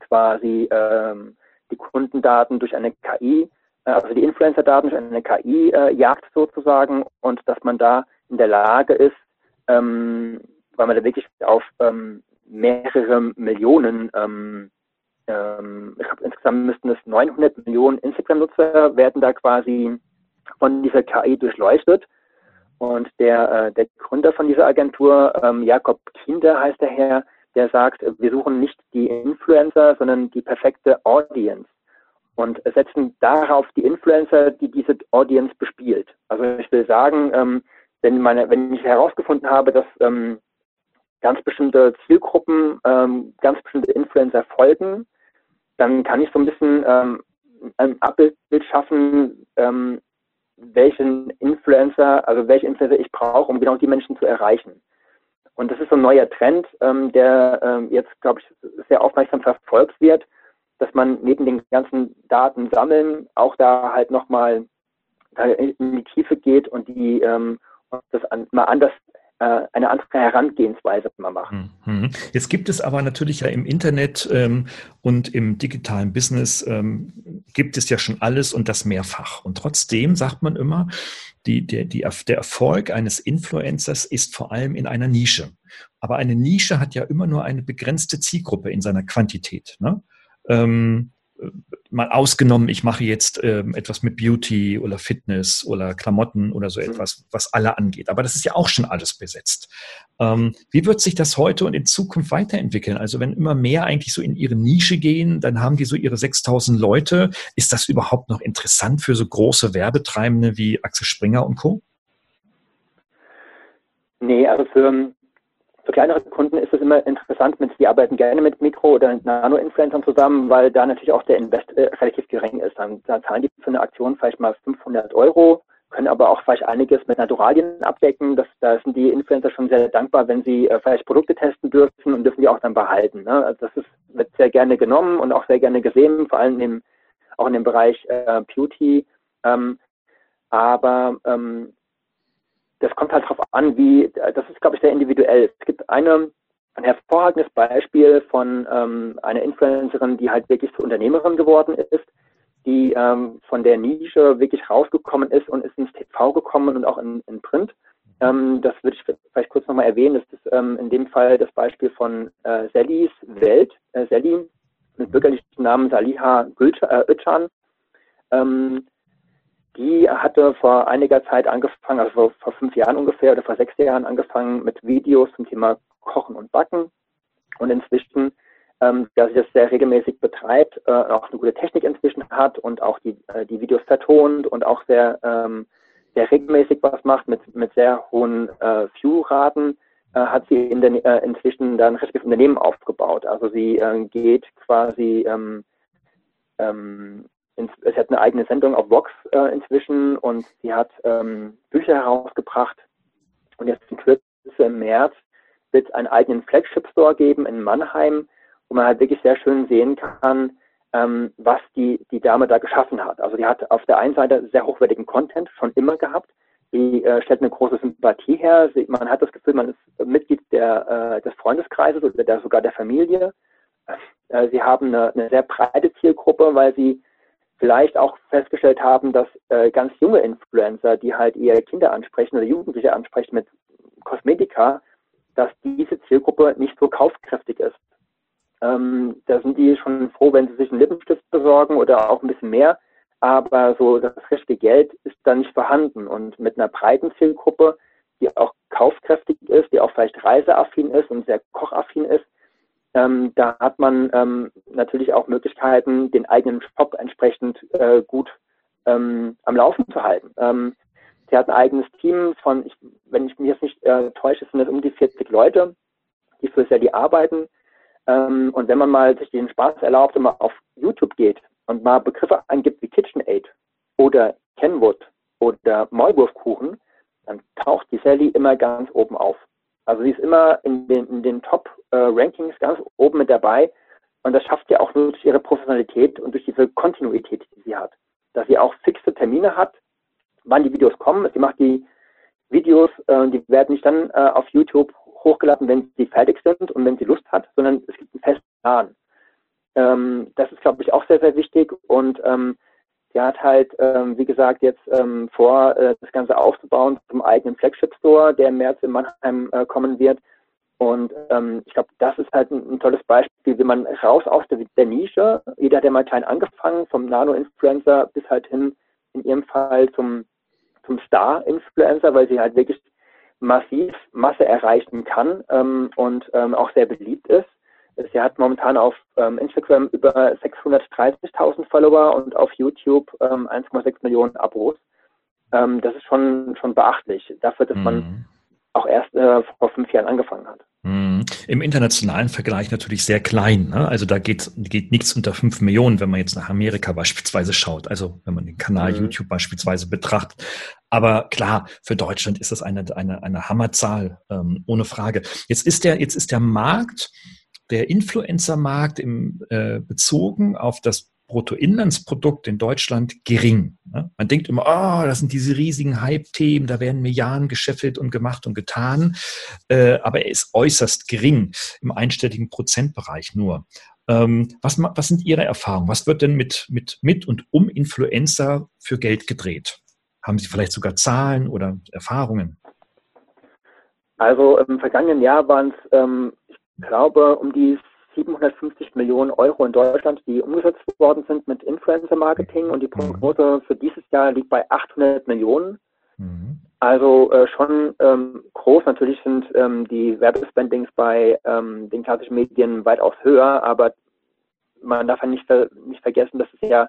quasi ähm, die Kundendaten durch eine KI, äh, also die Influencer-Daten durch eine KI äh, jagt sozusagen und dass man da in der Lage ist, ähm, weil man da wirklich auf ähm, mehrere Millionen, ähm, ähm, ich glaube insgesamt müssten es 900 Millionen Instagram-Nutzer werden da quasi von dieser KI durchleuchtet. Und der, äh, der Gründer von dieser Agentur, ähm, Jakob Kinder heißt der Herr, der sagt, wir suchen nicht die Influencer, sondern die perfekte Audience und setzen darauf die Influencer, die diese Audience bespielt. Also ich will sagen, ähm, wenn, meine, wenn ich herausgefunden habe, dass ähm, ganz bestimmte Zielgruppen, ähm, ganz bestimmte Influencer folgen, dann kann ich so ein bisschen ähm, ein Abbild schaffen, ähm, welchen Influencer, also welche Influencer ich brauche, um genau die Menschen zu erreichen. Und das ist so ein neuer Trend, ähm, der ähm, jetzt, glaube ich, sehr aufmerksam verfolgt wird, dass man neben den ganzen Daten sammeln auch da halt nochmal in die Tiefe geht und die ähm, das an, mal anders äh, eine andere Herangehensweise mal machen. Mhm. Jetzt gibt es aber natürlich ja im Internet ähm, und im digitalen Business ähm, gibt es ja schon alles und das mehrfach. Und trotzdem sagt man immer, die, der, die, der Erfolg eines Influencers ist vor allem in einer Nische. Aber eine Nische hat ja immer nur eine begrenzte Zielgruppe in seiner Quantität. Ne? Ähm, mal ausgenommen, ich mache jetzt ähm, etwas mit Beauty oder Fitness oder Klamotten oder so mhm. etwas, was alle angeht. Aber das ist ja auch schon alles besetzt. Ähm, wie wird sich das heute und in Zukunft weiterentwickeln? Also wenn immer mehr eigentlich so in ihre Nische gehen, dann haben die so ihre 6000 Leute. Ist das überhaupt noch interessant für so große Werbetreibende wie Axel Springer und Co.? Nee, also für, für kleinere Kunden ist es immer interessant, mit, die arbeiten gerne mit Mikro- oder Nano-Influencern zusammen, weil da natürlich auch der Invest äh, relativ gering ist. Dann, dann zahlen die für eine Aktion vielleicht mal 500 Euro, können aber auch vielleicht einiges mit Naturalien abdecken. Das, da sind die Influencer schon sehr dankbar, wenn sie äh, vielleicht Produkte testen dürfen und dürfen die auch dann behalten. Ne? Also das ist, wird sehr gerne genommen und auch sehr gerne gesehen, vor allem im, auch in dem Bereich äh, Beauty. Ähm, aber ähm, das kommt halt darauf an, wie, das ist, glaube ich, sehr individuell. Es gibt eine ein hervorragendes Beispiel von ähm, einer Influencerin, die halt wirklich zur Unternehmerin geworden ist, die ähm, von der Nische wirklich rausgekommen ist und ist ins TV gekommen und auch in, in Print. Ähm, das würde ich vielleicht kurz nochmal erwähnen. Das ist ähm, in dem Fall das Beispiel von äh, Sallys Welt. Äh, Sally mit bürgerlichen Namen Saliha äh, Özcan. Ähm, die hatte vor einiger Zeit angefangen, also vor, fünf Jahren ungefähr oder vor sechs Jahren angefangen mit Videos zum Thema Kochen und Backen. Und inzwischen, ähm, da sie das sehr regelmäßig betreibt, äh, auch eine gute Technik inzwischen hat und auch die, äh, die Videos vertont und auch sehr, ähm, sehr regelmäßig was macht mit, mit sehr hohen äh, View-Raten, äh, hat sie in den, äh, inzwischen dann ein richtiges Unternehmen aufgebaut. Also sie äh, geht quasi ähm, ähm, sie hat eine eigene Sendung auf Vox äh, inzwischen und sie hat ähm, Bücher herausgebracht. Und jetzt in Kürze im März wird es einen eigenen Flagship-Store geben in Mannheim, wo man halt wirklich sehr schön sehen kann, ähm, was die, die Dame da geschaffen hat. Also die hat auf der einen Seite sehr hochwertigen Content schon immer gehabt. Die äh, stellt eine große Sympathie her. Sie, man hat das Gefühl, man ist Mitglied der, äh, des Freundeskreises oder der, sogar der Familie. Äh, sie haben eine, eine sehr breite Zielgruppe, weil sie vielleicht auch festgestellt haben, dass äh, ganz junge Influencer, die halt eher Kinder ansprechen oder Jugendliche ansprechen mit Kosmetika, dass diese Zielgruppe nicht so kaufkräftig ist. Ähm, da sind die schon froh, wenn sie sich einen Lippenstift besorgen oder auch ein bisschen mehr, aber so das richtige Geld ist da nicht vorhanden. Und mit einer breiten Zielgruppe, die auch kaufkräftig ist, die auch vielleicht reiseaffin ist und sehr kochaffin ist, ähm, da hat man ähm, natürlich auch Möglichkeiten, den eigenen Shop entsprechend äh, gut ähm, am Laufen zu halten. Ähm, sie hat ein eigenes Team von, ich, wenn ich mich jetzt nicht äh, täusche, sind es um die 40 Leute, die für Sally arbeiten. Ähm, und wenn man mal sich den Spaß erlaubt und mal auf YouTube geht und mal Begriffe angibt wie KitchenAid oder Kenwood oder Maulwurfkuchen, dann taucht die Sally immer ganz oben auf. Also sie ist immer in den, in den Top-Rankings äh, ganz oben mit dabei. Und das schafft sie auch nur durch ihre Professionalität und durch diese Kontinuität, die sie hat. Dass sie auch fixe Termine hat, wann die Videos kommen. Sie macht die Videos, äh, die werden nicht dann äh, auf YouTube hochgeladen, wenn sie fertig sind und wenn sie Lust hat, sondern es gibt einen festen Plan. Ähm, das ist, glaube ich, auch sehr, sehr wichtig. Und ähm, der hat halt, ähm, wie gesagt, jetzt ähm, vor, äh, das Ganze aufzubauen zum eigenen Flagship Store, der im März in Mannheim äh, kommen wird. Und ähm, ich glaube, das ist halt ein, ein, tolles Beispiel, wie man raus aus der, der, Nische, jeder hat ja mal klein angefangen, vom Nano-Influencer bis halt hin, in ihrem Fall zum, zum Star-Influencer, weil sie halt wirklich massiv Masse erreichen kann ähm, und ähm, auch sehr beliebt ist. Sie hat momentan auf ähm, Instagram über 630.000 Follower und auf YouTube ähm, 1,6 Millionen Abos. Ähm, das ist schon, schon beachtlich dafür, dass mhm. man auch erst äh, vor fünf Jahren angefangen hat. Mhm. Im internationalen Vergleich natürlich sehr klein. Ne? Also da geht, geht nichts unter fünf Millionen, wenn man jetzt nach Amerika beispielsweise schaut. Also wenn man den Kanal mhm. YouTube beispielsweise betrachtet. Aber klar, für Deutschland ist das eine, eine, eine Hammerzahl, ähm, ohne Frage. Jetzt ist der, jetzt ist der Markt der Influencer-Markt im, äh, bezogen auf das Bruttoinlandsprodukt in Deutschland gering. Ne? Man denkt immer, oh, das sind diese riesigen Hype-Themen, da werden Milliarden gescheffelt und gemacht und getan. Äh, aber er ist äußerst gering, im einstelligen Prozentbereich nur. Ähm, was, was sind Ihre Erfahrungen? Was wird denn mit, mit, mit und um Influencer für Geld gedreht? Haben Sie vielleicht sogar Zahlen oder Erfahrungen? Also im vergangenen Jahr waren es ähm, glaube, um die 750 Millionen Euro in Deutschland, die umgesetzt worden sind mit Influencer-Marketing und die mhm. Prognose für dieses Jahr liegt bei 800 Millionen. Mhm. Also äh, schon ähm, groß. Natürlich sind ähm, die Werbespendings bei ähm, den klassischen Medien weitaus höher, aber man darf ja nicht, nicht vergessen, dass es ja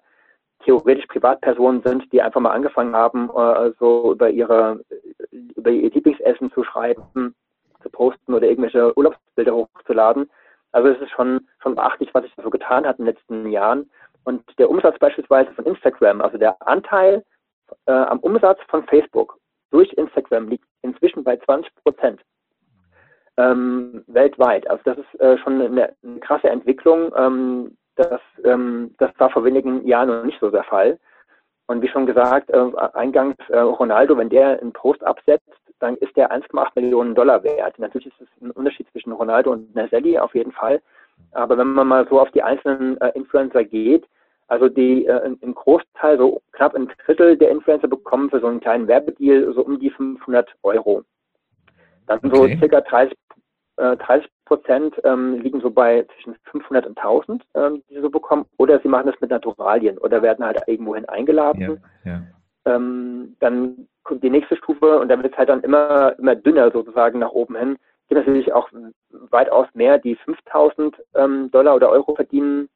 theoretisch Privatpersonen sind, die einfach mal angefangen haben, äh, so über ihre über ihr Lieblingsessen zu schreiben zu posten oder irgendwelche Urlaubsbilder hochzuladen. Also es ist schon, schon beachtlich, was sich so getan hat in den letzten Jahren. Und der Umsatz beispielsweise von Instagram, also der Anteil äh, am Umsatz von Facebook durch Instagram liegt inzwischen bei 20 Prozent ähm, weltweit. Also das ist äh, schon eine, eine, krasse Entwicklung. Ähm, das, ähm, das war vor wenigen Jahren noch nicht so der Fall. Und wie schon gesagt, äh, eingangs äh, Ronaldo, wenn der einen Post absetzt, dann ist der 1,8 Millionen Dollar wert. Natürlich ist es ein Unterschied zwischen Ronaldo und Naselli auf jeden Fall. Aber wenn man mal so auf die einzelnen äh, Influencer geht, also die äh, im Großteil, so knapp ein Drittel der Influencer bekommen für so einen kleinen Werbedeal so um die 500 Euro. Dann okay. so circa 30, äh, 30 Prozent ähm, liegen so bei zwischen 500 und 1000, ähm, die sie so bekommen. Oder sie machen das mit Naturalien oder werden halt irgendwohin eingeladen. Ja, ja. Ähm, dann kommt die nächste Stufe und dann wird es halt dann immer, immer dünner sozusagen nach oben hin. Es gibt natürlich auch weitaus mehr, die 5000 ähm, Dollar oder Euro verdienen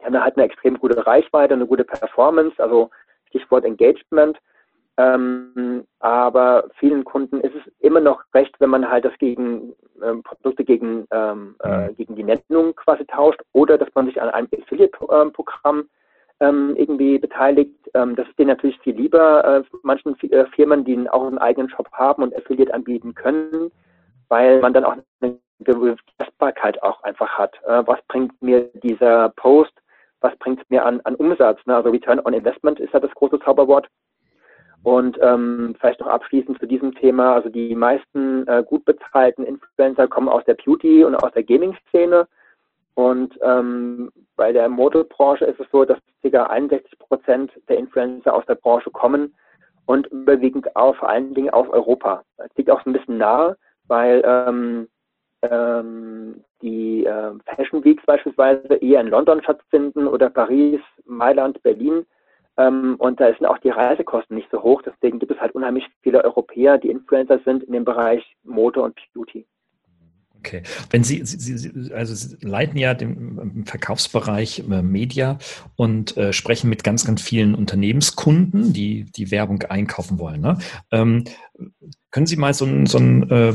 die haben halt eine extrem gute Reichweite, eine gute Performance, also Stichwort Engagement. Ähm, aber vielen Kunden ist es immer noch recht, wenn man halt das gegen ähm, Produkte gegen, ähm, äh, mhm. gegen die Nennung quasi tauscht oder dass man sich an einem Affiliate-Programm ähm, irgendwie beteiligt. Ähm, das ist denen natürlich viel lieber, äh, manchen äh, Firmen, die auch einen eigenen Shop haben und Affiliate anbieten können, weil man dann auch eine Testbarkeit auch einfach hat. Äh, was bringt mir dieser Post? was bringt es mir an, an Umsatz? Ne? Also Return on Investment ist ja das große Zauberwort. Und ähm, vielleicht noch abschließend zu diesem Thema, also die meisten äh, gut bezahlten Influencer kommen aus der Beauty- und aus der Gaming-Szene. Und ähm, bei der Modelbranche ist es so, dass ca. 61 Prozent der Influencer aus der Branche kommen und überwiegend auch vor allen Dingen aus Europa. Das liegt auch so ein bisschen nahe, weil ähm, ähm, die äh, Fashion Weeks beispielsweise eher in London stattfinden oder Paris, Mailand, Berlin. Ähm, und da sind auch die Reisekosten nicht so hoch. Deswegen gibt es halt unheimlich viele Europäer, die Influencer sind in dem Bereich Mode und Beauty. Okay. Wenn Sie, Sie, Sie, also Sie leiten ja den Verkaufsbereich äh, Media und äh, sprechen mit ganz, ganz vielen Unternehmenskunden, die die Werbung einkaufen wollen. Ne? Ähm, können Sie mal so ein, so ein äh,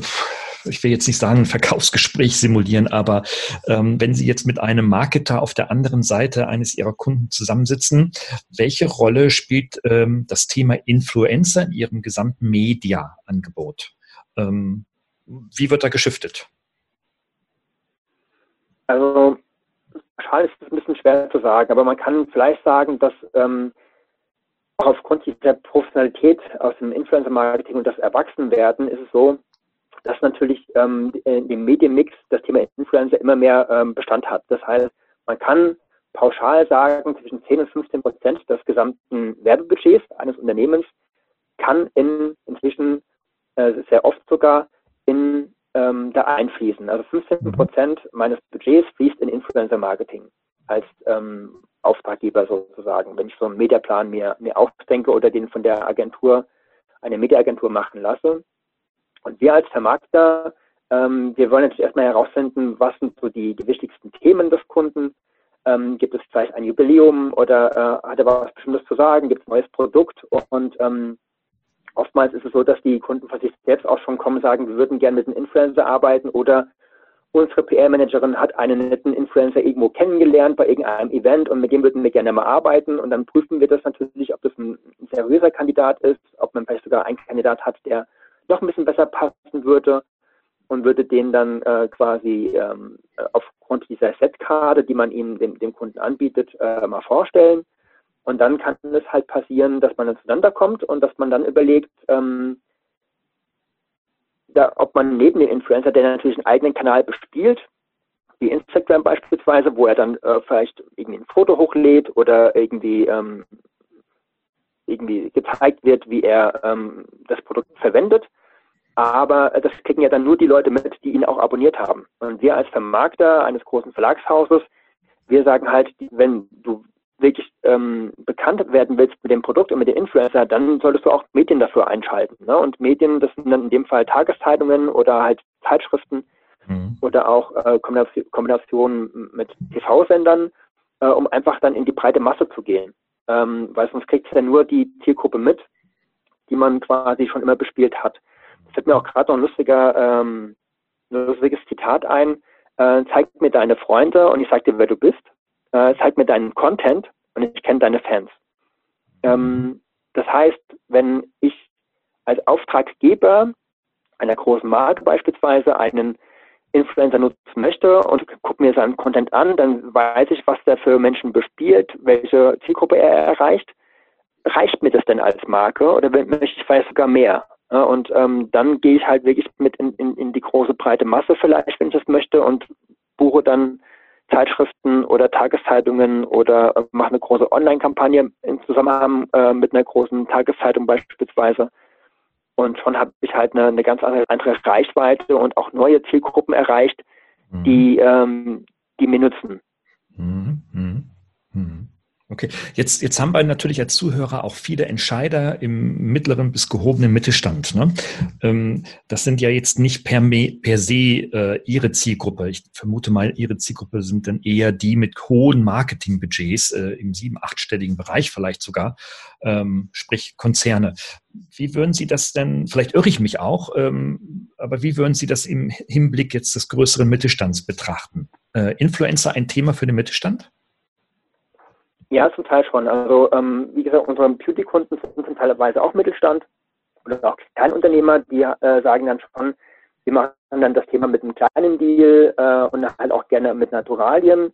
ich will jetzt nicht sagen, ein Verkaufsgespräch simulieren, aber ähm, wenn Sie jetzt mit einem Marketer auf der anderen Seite eines Ihrer Kunden zusammensitzen, welche Rolle spielt ähm, das Thema Influencer in Ihrem gesamten Media-Angebot? Ähm, wie wird da geschiftet? Also, schade ist es ein bisschen schwer zu sagen, aber man kann vielleicht sagen, dass ähm, auch aufgrund dieser Professionalität aus dem Influencer-Marketing und das Erwachsenwerden ist es so, dass natürlich ähm, im Medienmix das Thema Influencer immer mehr ähm, Bestand hat. Das heißt, man kann pauschal sagen, zwischen 10 und 15 Prozent des gesamten Werbebudgets eines Unternehmens kann in, inzwischen äh, sehr oft sogar in ähm, da einfließen. Also 15 mhm. Prozent meines Budgets fließt in Influencer-Marketing als ähm, Auftraggeber sozusagen, wenn ich so einen Mediaplan mir, mir aufdenke oder den von der Agentur, eine Mediaagentur machen lasse. Und wir als Vermarkter, ähm, wir wollen jetzt erstmal herausfinden, was sind so die, die wichtigsten Themen des Kunden. Ähm, gibt es vielleicht ein Jubiläum oder äh, hat er was Bestimmtes zu sagen? Gibt es ein neues Produkt? Und ähm, oftmals ist es so, dass die Kunden von sich selbst auch schon kommen und sagen, wir würden gerne mit einem Influencer arbeiten oder unsere PR-Managerin hat einen netten Influencer irgendwo kennengelernt bei irgendeinem Event und mit dem würden wir gerne mal arbeiten und dann prüfen wir das natürlich, ob das ein seriöser Kandidat ist, ob man vielleicht sogar einen Kandidat hat, der noch ein bisschen besser passen würde und würde den dann äh, quasi ähm, aufgrund dieser Setkarte, die man ihm dem, dem Kunden anbietet, äh, mal vorstellen. Und dann kann es halt passieren, dass man zueinander kommt und dass man dann überlegt, ähm, da, ob man neben dem Influencer, der natürlich einen eigenen Kanal bespielt, wie Instagram beispielsweise, wo er dann äh, vielleicht irgendwie ein Foto hochlädt oder irgendwie ähm, irgendwie gezeigt wird, wie er ähm, das Produkt verwendet. Aber das kriegen ja dann nur die Leute mit, die ihn auch abonniert haben. Und wir als Vermarkter eines großen Verlagshauses, wir sagen halt, wenn du wirklich ähm, bekannt werden willst mit dem Produkt und mit dem Influencer, dann solltest du auch Medien dafür einschalten. Ne? Und Medien, das sind dann in dem Fall Tageszeitungen oder halt Zeitschriften mhm. oder auch äh, Kombinationen mit TV-Sendern, äh, um einfach dann in die breite Masse zu gehen ähm, weil sonst kriegt es ja nur die Zielgruppe mit, die man quasi schon immer bespielt hat. Es fällt mir auch gerade noch ein lustiger, ähm, lustiges Zitat ein. Äh, zeig mir deine Freunde und ich sag dir, wer du bist. Äh, zeig mir deinen Content und ich kenne deine Fans. Ähm, das heißt, wenn ich als Auftraggeber einer großen Marke beispielsweise einen Influencer nutzen möchte und gucke mir seinen Content an, dann weiß ich, was der für Menschen bespielt, welche Zielgruppe er erreicht. Reicht mir das denn als Marke oder möchte ich vielleicht sogar mehr? Und ähm, dann gehe ich halt wirklich mit in, in, in die große breite Masse vielleicht, wenn ich das möchte, und buche dann Zeitschriften oder Tageszeitungen oder äh, mache eine große Online-Kampagne im Zusammenhang äh, mit einer großen Tageszeitung beispielsweise. Und schon habe ich halt eine, eine ganz andere, andere Reichweite und auch neue Zielgruppen erreicht, mhm. die, ähm, die mir nutzen. Mhm. Mhm. Okay, jetzt, jetzt haben wir natürlich als Zuhörer auch viele Entscheider im mittleren bis gehobenen Mittelstand. Ne? Ähm, das sind ja jetzt nicht per, per se äh, Ihre Zielgruppe. Ich vermute mal, Ihre Zielgruppe sind dann eher die mit hohen Marketingbudgets äh, im sieben-, achtstelligen Bereich vielleicht sogar, ähm, sprich Konzerne. Wie würden Sie das denn, vielleicht irre ich mich auch, ähm, aber wie würden Sie das im Hinblick jetzt des größeren Mittelstands betrachten? Äh, Influencer ein Thema für den Mittelstand? Ja, zum Teil schon. Also ähm, wie gesagt, unsere Beauty-Kunden sind zum Teilweise auch Mittelstand oder auch Kleinunternehmer, die äh, sagen dann schon, wir machen dann das Thema mit einem kleinen Deal äh, und halt auch gerne mit Naturalien.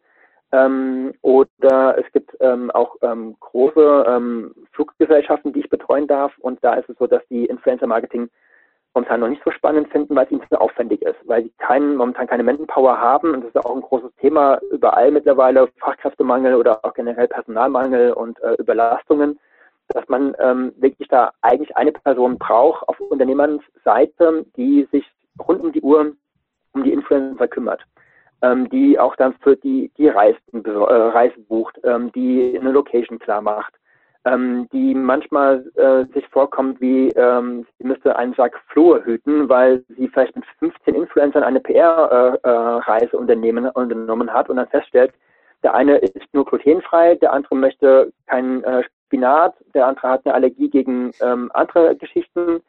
Ähm, oder es gibt ähm, auch ähm, große ähm, Fluggesellschaften, die ich betreuen darf. Und da ist es so, dass die Influencer-Marketing momentan noch nicht so spannend finden, weil es ihnen zu aufwendig ist, weil sie keinen, momentan keine Manpower haben. Und das ist auch ein großes Thema überall mittlerweile, Fachkräftemangel oder auch generell Personalmangel und äh, Überlastungen, dass man ähm, wirklich da eigentlich eine Person braucht auf Unternehmensseite, die sich rund um die Uhr um die Influencer kümmert, ähm, die auch dann für die, die Reisen, äh, Reisen bucht, ähm, die eine Location klar macht, ähm, die manchmal äh, sich vorkommt wie, ähm, sie müsste einen Sack Flohe hüten, weil sie vielleicht mit 15 Influencern eine PR-Reise äh, äh, unternommen hat und dann feststellt, der eine ist nur glutenfrei, der andere möchte keinen äh, Spinat, der andere hat eine Allergie gegen ähm, andere Geschichten,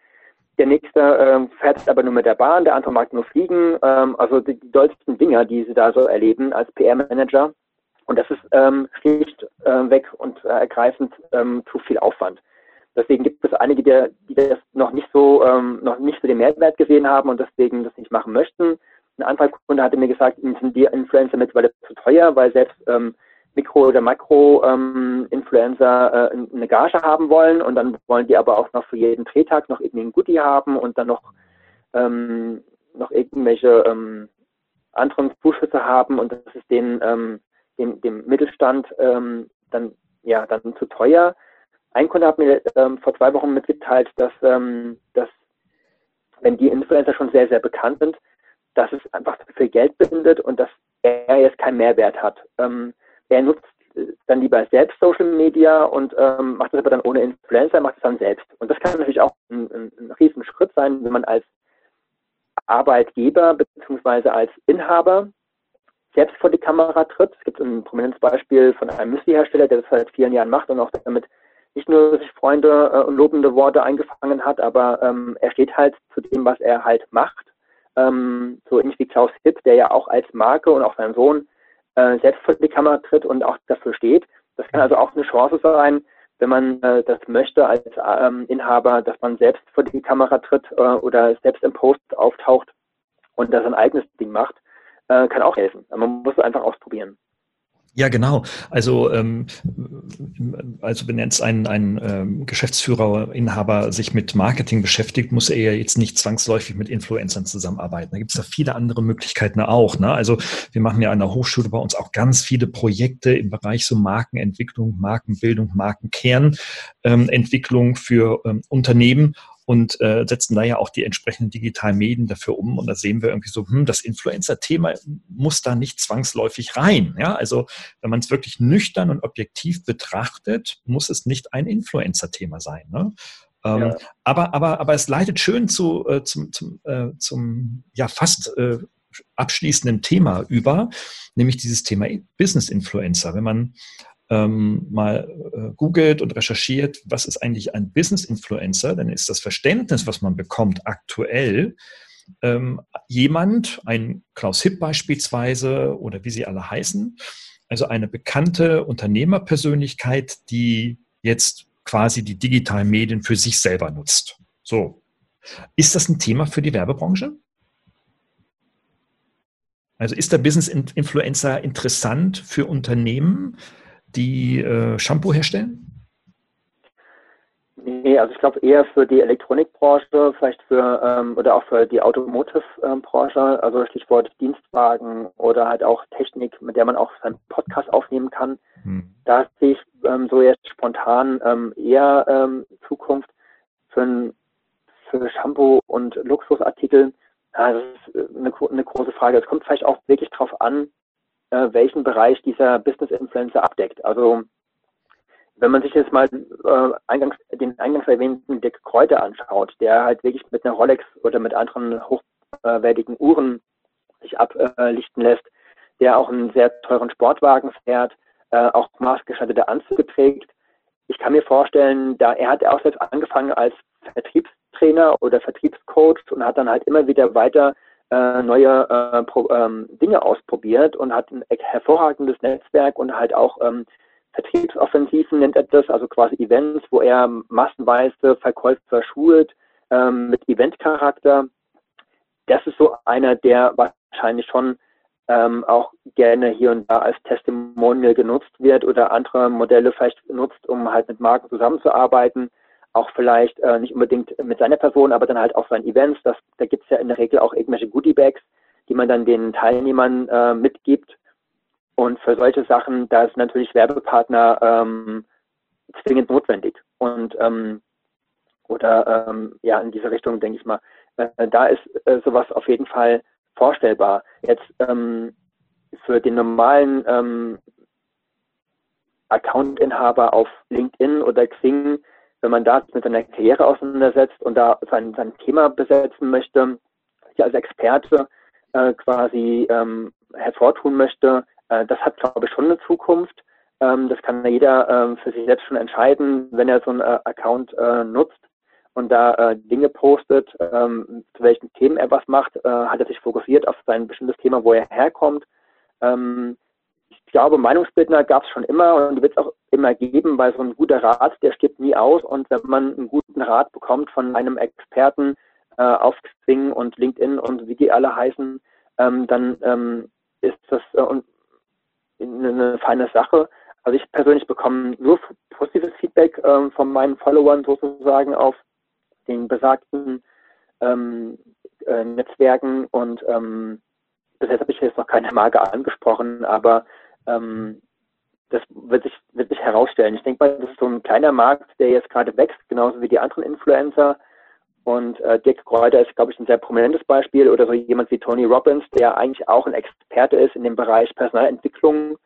der nächste ähm, fährt aber nur mit der Bahn, der andere mag nur fliegen. Ähm, also die, die dollsten Dinger, die sie da so erleben als PR-Manager. Und das ist ähm, schlicht äh, weg und äh, ergreifend ähm, zu viel Aufwand. Deswegen gibt es einige, die, die das noch nicht so ähm, noch nicht so den Mehrwert gesehen haben und deswegen das nicht machen möchten. Ein anderer Kunde hatte mir gesagt, ihnen sind die Influencer mittlerweile zu teuer, weil selbst ähm, Mikro- oder Makro-Influencer ähm, äh, eine Gage haben wollen und dann wollen die aber auch noch für jeden Drehtag noch irgendwie ein Goodie haben und dann noch ähm, noch irgendwelche ähm, anderen Zuschüsse haben und das ist denen ähm, dem, dem Mittelstand ähm, dann ja dann zu teuer. Ein Kunde hat mir ähm, vor zwei Wochen mitgeteilt, dass, ähm, dass wenn die Influencer schon sehr, sehr bekannt sind, dass es einfach viel Geld bindet und dass er jetzt keinen Mehrwert hat. Ähm, er nutzt dann lieber selbst Social Media und ähm, macht das aber dann ohne Influencer, macht es dann selbst. Und das kann natürlich auch ein, ein, ein riesen Schritt sein, wenn man als Arbeitgeber beziehungsweise als Inhaber selbst vor die Kamera tritt. Es gibt ein prominentes Beispiel von einem Müsli-Hersteller, der das seit vielen Jahren macht und auch damit nicht nur sich Freunde äh, und lobende Worte eingefangen hat, aber ähm, er steht halt zu dem, was er halt macht. Ähm, so ähnlich wie Klaus Hipp, der ja auch als Marke und auch sein Sohn äh, selbst vor die Kamera tritt und auch dafür steht. Das kann also auch eine Chance sein, wenn man äh, das möchte als ähm, Inhaber, dass man selbst vor die Kamera tritt äh, oder selbst im Post auftaucht und das ein eigenes Ding macht äh, kann auch helfen. Man muss es einfach ausprobieren. Ja, genau. Also, ähm, also wenn jetzt ein, ein ähm, Geschäftsführer, Inhaber sich mit Marketing beschäftigt, muss er ja jetzt nicht zwangsläufig mit Influencern zusammenarbeiten. Da gibt es ja viele andere Möglichkeiten auch. Ne? Also wir machen ja an der Hochschule bei uns auch ganz viele Projekte im Bereich so Markenentwicklung, Markenbildung, Markenkernentwicklung ähm, für ähm, Unternehmen und äh, setzen da ja auch die entsprechenden digitalen Medien dafür um. Und da sehen wir irgendwie so, hm, das Influencer-Thema muss da nicht zwangsläufig rein. Ja, also wenn man es wirklich nüchtern und objektiv betrachtet, muss es nicht ein Influencer-Thema sein. Ne? Ähm, ja. aber, aber, aber es leitet schön zu, äh, zum, zum, äh, zum ja fast äh, abschließenden Thema über, nämlich dieses Thema Business Influencer. Wenn man ähm, mal äh, googelt und recherchiert, was ist eigentlich ein Business Influencer, dann ist das Verständnis, was man bekommt aktuell, ähm, jemand, ein Klaus Hipp beispielsweise oder wie sie alle heißen, also eine bekannte Unternehmerpersönlichkeit, die jetzt quasi die digitalen Medien für sich selber nutzt. So. Ist das ein Thema für die Werbebranche? Also ist der Business Influencer interessant für Unternehmen? Die äh, Shampoo herstellen? Nee, also ich glaube eher für die Elektronikbranche, vielleicht für ähm, oder auch für die Automotive-Branche, also Stichwort Dienstwagen oder halt auch Technik, mit der man auch seinen Podcast aufnehmen kann. Hm. Da sehe ich ähm, so jetzt spontan ähm, eher ähm, Zukunft für, für Shampoo und Luxusartikel. Ja, das ist äh, eine, eine große Frage. Es kommt vielleicht auch wirklich darauf an, äh, welchen Bereich dieser Business Influencer abdeckt. Also wenn man sich jetzt mal äh, eingangs, den eingangs erwähnten Dick Kräuter anschaut, der halt wirklich mit einer Rolex oder mit anderen hochwertigen Uhren sich ablichten lässt, der auch einen sehr teuren Sportwagen fährt, äh, auch maßgeschneiderte Anzüge trägt. Ich kann mir vorstellen, da er hat auch selbst angefangen als Vertriebstrainer oder Vertriebscoach und hat dann halt immer wieder weiter äh, neue äh, Pro, ähm, Dinge ausprobiert und hat ein hervorragendes Netzwerk und halt auch ähm, Vertriebsoffensiven nennt er das, also quasi Events, wo er massenweise Verkäufer schult ähm, mit Eventcharakter. Das ist so einer, der wahrscheinlich schon ähm, auch gerne hier und da als Testimonial genutzt wird oder andere Modelle vielleicht nutzt, um halt mit Marken zusammenzuarbeiten. Auch vielleicht äh, nicht unbedingt mit seiner Person, aber dann halt auch seinen Events. Das, da gibt es ja in der Regel auch irgendwelche Goodie-Bags, die man dann den Teilnehmern äh, mitgibt und für solche Sachen, da ist natürlich Werbepartner ähm, zwingend notwendig. Und ähm, oder ähm, ja, in diese Richtung denke ich mal, äh, da ist äh, sowas auf jeden Fall vorstellbar. Jetzt ähm, für den normalen ähm, Accountinhaber auf LinkedIn oder Xing, wenn man da mit seiner Karriere auseinandersetzt und da sein, sein Thema besetzen möchte, sich als Experte äh, quasi ähm, hervortun möchte, äh, das hat, glaube ich, schon eine Zukunft. Ähm, das kann jeder ähm, für sich selbst schon entscheiden, wenn er so einen äh, Account äh, nutzt und da Dinge postet, ähm, zu welchen Themen er was macht, hat er sich fokussiert auf sein bestimmtes Thema, wo er herkommt. Ich glaube, Meinungsbildner gab es schon immer und wird es auch immer geben, weil so ein guter Rat, der stirbt nie aus. Und wenn man einen guten Rat bekommt von einem Experten auf Xing und LinkedIn und wie die alle heißen, dann ist das, und eine feine Sache. Also ich persönlich bekomme nur positives Feedback ähm, von meinen Followern sozusagen auf den besagten ähm, äh, Netzwerken und ähm, bis jetzt habe ich jetzt noch keine Marke angesprochen, aber ähm, das wird sich, wird sich herausstellen. Ich denke mal, das ist so ein kleiner Markt, der jetzt gerade wächst, genauso wie die anderen Influencer. Und äh, Dirk Kräuter ist, glaube ich, ein sehr prominentes Beispiel oder so jemand wie Tony Robbins, der eigentlich auch ein Experte ist in dem Bereich Personalentwicklung,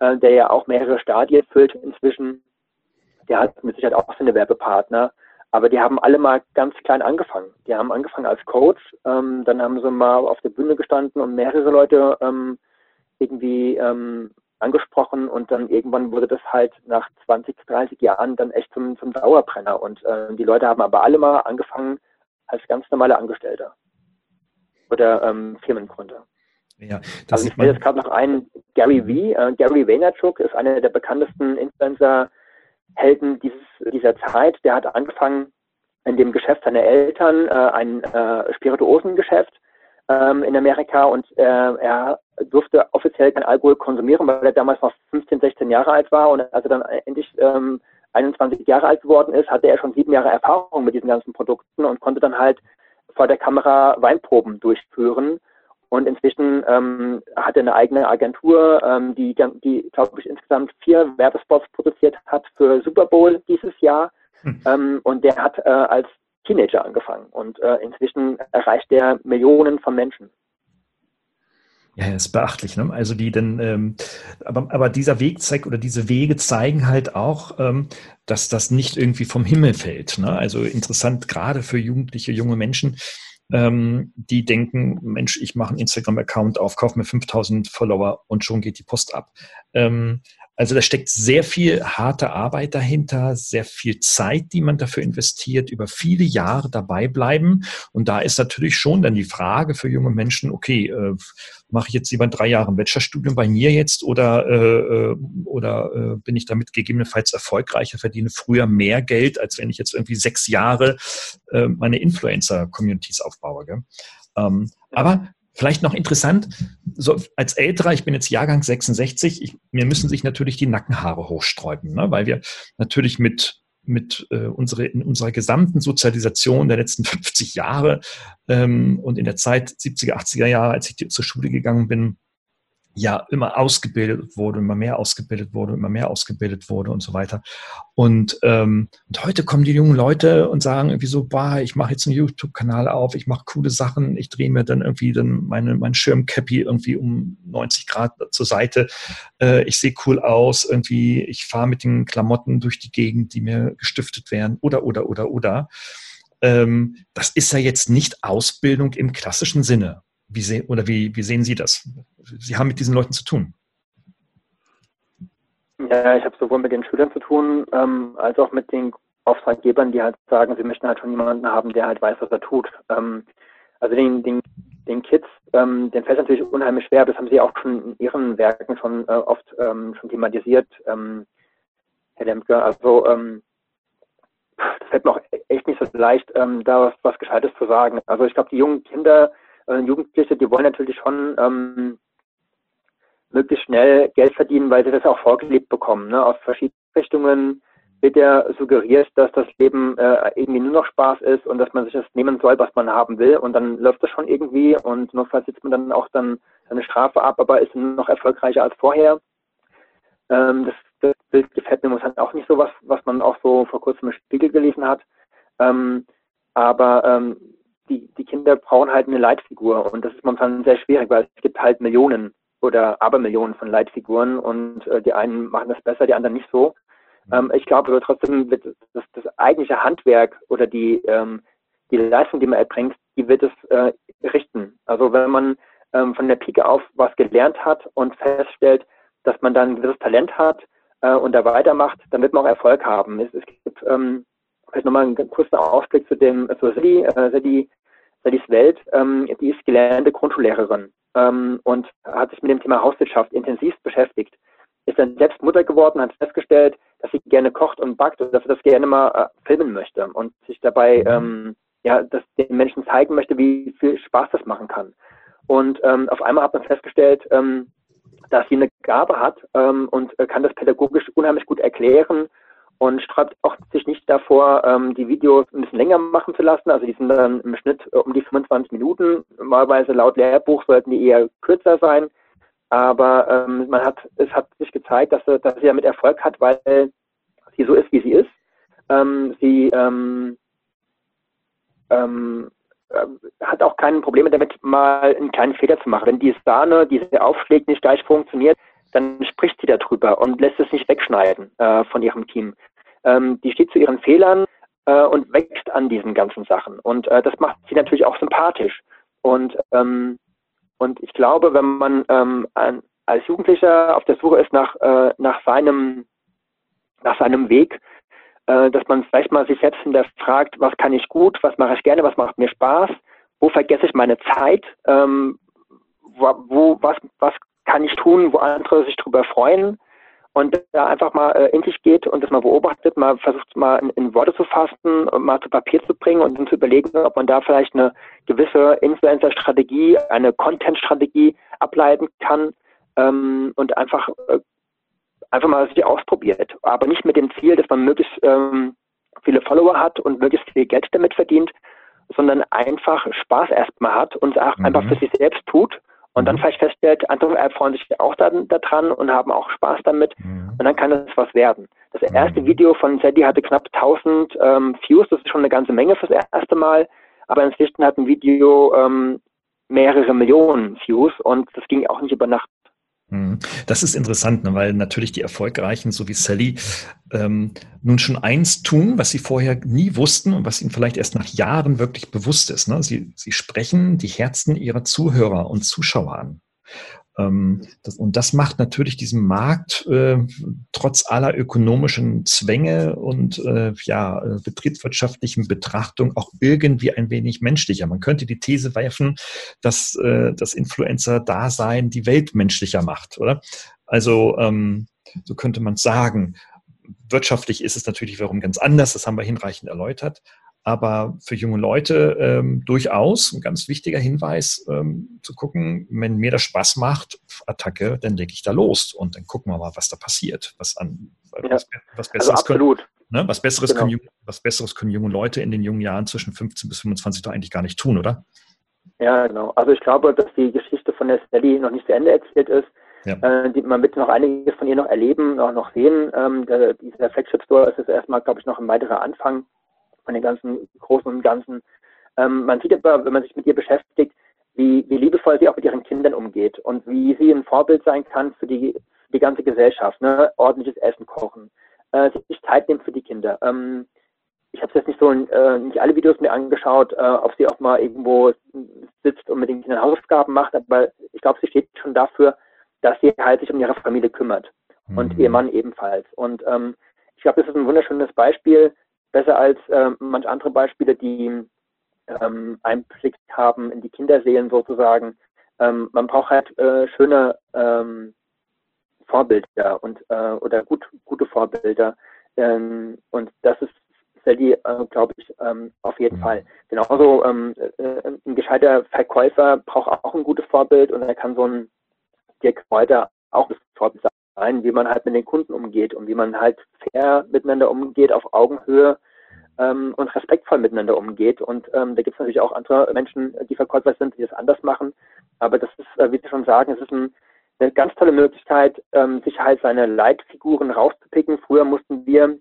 äh, der ja auch mehrere Stadien füllt inzwischen. Der hat mit Sicherheit auch seine Werbepartner, aber die haben alle mal ganz klein angefangen. Die haben angefangen als Coach, ähm, dann haben sie mal auf der Bühne gestanden und mehrere Leute ähm, irgendwie ähm, angesprochen und dann irgendwann wurde das halt nach 20, 30 Jahren dann echt zum, zum Dauerbrenner. Und äh, die Leute haben aber alle mal angefangen als ganz normale Angestellte oder ähm, Firmengründer. Ja, das also ich will jetzt gerade noch einen, Gary V. Äh, Gary Vaynerchuk ist einer der bekanntesten Influencer-Helden dieser Zeit. Der hat angefangen in dem Geschäft seiner Eltern, äh, ein äh, Spirituosengeschäft ähm, in Amerika und äh, er durfte offiziell kein Alkohol konsumieren, weil er damals noch 15, 16 Jahre alt war und als er dann endlich ähm, 21 Jahre alt geworden ist, hatte er schon sieben Jahre Erfahrung mit diesen ganzen Produkten und konnte dann halt vor der Kamera Weinproben durchführen. Und inzwischen ähm, hat er eine eigene Agentur, ähm, die, die glaube ich, insgesamt vier Werbespots produziert hat für Super Bowl dieses Jahr. Hm. Ähm, und der hat äh, als Teenager angefangen und äh, inzwischen erreicht er Millionen von Menschen. Ja, ist beachtlich. Ne? Also die dann, ähm, aber, aber dieser Weg zeigt oder diese Wege zeigen halt auch, ähm, dass das nicht irgendwie vom Himmel fällt. Ne? Also interessant gerade für Jugendliche, junge Menschen, ähm, die denken, Mensch, ich mache einen Instagram-Account auf, kaufe mir 5000 Follower und schon geht die Post ab. Ähm, also da steckt sehr viel harte Arbeit dahinter, sehr viel Zeit, die man dafür investiert, über viele Jahre dabei bleiben. Und da ist natürlich schon dann die Frage für junge Menschen, okay, äh, mache ich jetzt lieber drei Jahre ein Bachelorstudium bei mir jetzt oder, äh, äh, oder äh, bin ich damit gegebenenfalls erfolgreicher, verdiene früher mehr Geld, als wenn ich jetzt irgendwie sechs Jahre äh, meine Influencer-Communities aufbaue. Ähm, aber Vielleicht noch interessant, so als Älterer, ich bin jetzt Jahrgang 66, ich, mir müssen sich natürlich die Nackenhaare hochsträuben, ne? weil wir natürlich mit mit äh, unsere, in unserer gesamten Sozialisation der letzten [LAUGHS] 50 Jahre ähm, und in der Zeit 70er, 80er Jahre, als ich zur Schule gegangen bin, ja immer ausgebildet wurde, immer mehr ausgebildet wurde, immer mehr ausgebildet wurde und so weiter. Und, ähm, und heute kommen die jungen Leute und sagen irgendwie so, bah, ich mache jetzt einen YouTube-Kanal auf, ich mache coole Sachen, ich drehe mir dann irgendwie dann meine, mein Schirmcappy irgendwie um 90 Grad zur Seite, äh, ich sehe cool aus, irgendwie, ich fahre mit den Klamotten durch die Gegend, die mir gestiftet werden, oder, oder, oder, oder. Ähm, das ist ja jetzt nicht Ausbildung im klassischen Sinne. Wie sehen, oder wie, wie sehen Sie das? Sie haben mit diesen Leuten zu tun. Ja, ich habe sowohl mit den Schülern zu tun, ähm, als auch mit den Auftraggebern, die halt sagen, sie möchten halt schon jemanden haben, der halt weiß, was er tut. Ähm, also den, den, den Kids, ähm, den fällt natürlich unheimlich schwer, das haben sie auch schon in ihren Werken schon äh, oft ähm, schon thematisiert, ähm, Herr Lemke. Also ähm, das fällt mir auch echt nicht so leicht, ähm, da was, was Gescheites zu sagen. Also ich glaube, die jungen Kinder, äh, Jugendliche, die wollen natürlich schon ähm, möglichst schnell Geld verdienen, weil sie das auch vorgelebt bekommen. Ne? Aus verschiedenen Richtungen wird ja suggeriert, dass das Leben äh, irgendwie nur noch Spaß ist und dass man sich das nehmen soll, was man haben will. Und dann läuft das schon irgendwie und notfalls sitzt man dann auch dann seine Strafe ab, aber ist noch erfolgreicher als vorher. Ähm, das, das, Bild gefällt mir momentan auch nicht so was, was man auch so vor kurzem im Spiegel gelesen hat. Ähm, aber ähm, die, die Kinder brauchen halt eine Leitfigur und das ist momentan sehr schwierig, weil es gibt halt Millionen oder Abermillionen von Leitfiguren und äh, die einen machen das besser, die anderen nicht so. Mhm. Ähm, ich glaube aber trotzdem wird das, das eigentliche Handwerk oder die, ähm, die Leistung, die man erbringt, die wird es äh, richten. Also wenn man ähm, von der Pike auf was gelernt hat und feststellt, dass man dann ein gewisses Talent hat äh, und da weitermacht, dann wird man auch Erfolg haben. Es, es gibt ähm, vielleicht nochmal einen kurzen Ausblick zu dem zu Sadie, äh, Sadie, Sadies Welt. Ähm, die ist gelernte Grundschullehrerin ähm, und hat sich mit dem Thema Hauswirtschaft intensiv beschäftigt. Ist dann selbst Mutter geworden, hat festgestellt, dass sie gerne kocht und backt und dass sie das gerne mal äh, filmen möchte und sich dabei mhm. ähm, ja, das den Menschen zeigen möchte, wie viel Spaß das machen kann. Und ähm, auf einmal hat man festgestellt, ähm, dass sie eine Gabe hat ähm, und äh, kann das pädagogisch unheimlich gut erklären und sträubt auch sich nicht davor, ähm, die Videos ein bisschen länger machen zu lassen. Also die sind dann im Schnitt äh, um die 25 Minuten. Normalerweise laut Lehrbuch sollten die eher kürzer sein. Aber ähm, man hat, es hat sich gezeigt, dass, dass sie damit Erfolg hat, weil sie so ist, wie sie ist. Ähm, sie ähm, ähm, äh, hat auch keine Probleme damit, mal einen kleinen Fehler zu machen. Wenn die Sahne, die sie aufschlägt, nicht gleich funktioniert, dann spricht sie darüber und lässt es nicht wegschneiden äh, von ihrem Team. Ähm, die steht zu ihren Fehlern äh, und wächst an diesen ganzen Sachen. Und äh, das macht sie natürlich auch sympathisch. Und, ähm, und ich glaube, wenn man ähm, ein, als Jugendlicher auf der Suche ist nach, äh, nach, seinem, nach seinem Weg, äh, dass man vielleicht mal sich selbst hinterfragt, was kann ich gut, was mache ich gerne, was macht mir Spaß, wo vergesse ich meine Zeit, ähm, wo, was, was kann ich tun, wo andere sich darüber freuen. Und da einfach mal äh, in sich geht und das mal beobachtet, mal versucht mal in, in, Worte zu fassen und mal zu Papier zu bringen und dann zu überlegen, ob man da vielleicht eine gewisse Influencer-Strategie, eine Content-Strategie ableiten kann ähm, und einfach äh, einfach mal sich ausprobiert, aber nicht mit dem Ziel, dass man möglichst ähm, viele Follower hat und möglichst viel Geld damit verdient, sondern einfach Spaß erstmal hat und es mhm. einfach für sich selbst tut und dann mhm. vielleicht feststellt, andere erfreuen sich auch daran da und haben auch Spaß damit mhm. und dann kann das was werden. Das erste mhm. Video von Sadie hatte knapp 1000 ähm, Views, das ist schon eine ganze Menge fürs erste Mal, aber inzwischen hat ein Video ähm, mehrere Millionen Views und das ging auch nicht über Nacht. Mhm. Das ist interessant, ne, weil natürlich die Erfolgreichen, so wie Sally, ähm, nun schon eins tun, was sie vorher nie wussten und was ihnen vielleicht erst nach Jahren wirklich bewusst ist. Ne? Sie, sie sprechen die Herzen ihrer Zuhörer und Zuschauer an. Ähm, das, und das macht natürlich diesen Markt äh, trotz aller ökonomischen Zwänge und äh, ja, äh, betriebswirtschaftlichen Betrachtung auch irgendwie ein wenig menschlicher. Man könnte die These werfen, dass äh, das Influencer-Dasein die Welt menschlicher macht, oder? Also ähm, so könnte man sagen. Wirtschaftlich ist es natürlich wiederum ganz anders, das haben wir hinreichend erläutert. Aber für junge Leute ähm, durchaus ein ganz wichtiger Hinweis, ähm, zu gucken, wenn mir das Spaß macht, Attacke, dann lege ich da los und dann gucken wir mal, was da passiert. Was, an, ja. was, was Besseres also absolut. Können, ne? was, Besseres genau. können, was Besseres können junge Leute in den jungen Jahren zwischen 15 bis 25 doch eigentlich gar nicht tun, oder? Ja, genau. Also ich glaube, dass die Geschichte von der Sally noch nicht zu Ende erzählt ist. Ja. Äh, die, man wird noch einiges von ihr noch erleben, auch noch sehen. Ähm, der, dieser Flagship Store ist jetzt erstmal, glaube ich, noch ein weiterer Anfang von den ganzen Großen und Ganzen. Ähm, man sieht aber, wenn man sich mit ihr beschäftigt, wie, wie liebevoll sie auch mit ihren Kindern umgeht und wie sie ein Vorbild sein kann für die, die ganze Gesellschaft. Ne? Ordentliches Essen kochen, äh, sich Zeit nehmen für die Kinder. Ähm, ich habe jetzt nicht so äh, nicht alle Videos mir angeschaut, äh, ob sie auch mal irgendwo sitzt und mit den Kindern Hausaufgaben macht, aber ich glaube, sie steht schon dafür, dass sie halt sich um ihre Familie kümmert mhm. und ihr Mann ebenfalls. Und ähm, ich glaube, das ist ein wunderschönes Beispiel, besser als äh, manche andere Beispiele, die ähm, Einblick haben in die Kinderseelen sozusagen. Ähm, man braucht halt äh, schöne ähm, Vorbilder und äh, oder gut, gute Vorbilder. Ähm, und das ist Sally, äh, glaube ich, ähm, auf jeden mhm. Fall. Genauso ähm, äh, ein gescheiter Verkäufer braucht auch ein gutes Vorbild und er kann so ein Dirk Kräuter auch ein Vorbild sein, wie man halt mit den Kunden umgeht und wie man halt fair miteinander umgeht, auf Augenhöhe ähm, und respektvoll miteinander umgeht. Und ähm, da gibt es natürlich auch andere Menschen, die Verkäufer sind, die das anders machen. Aber das ist, äh, wie Sie schon sagen, es ist ein, eine ganz tolle Möglichkeit, ähm, sich halt seine Leitfiguren rauszupicken. Früher mussten wir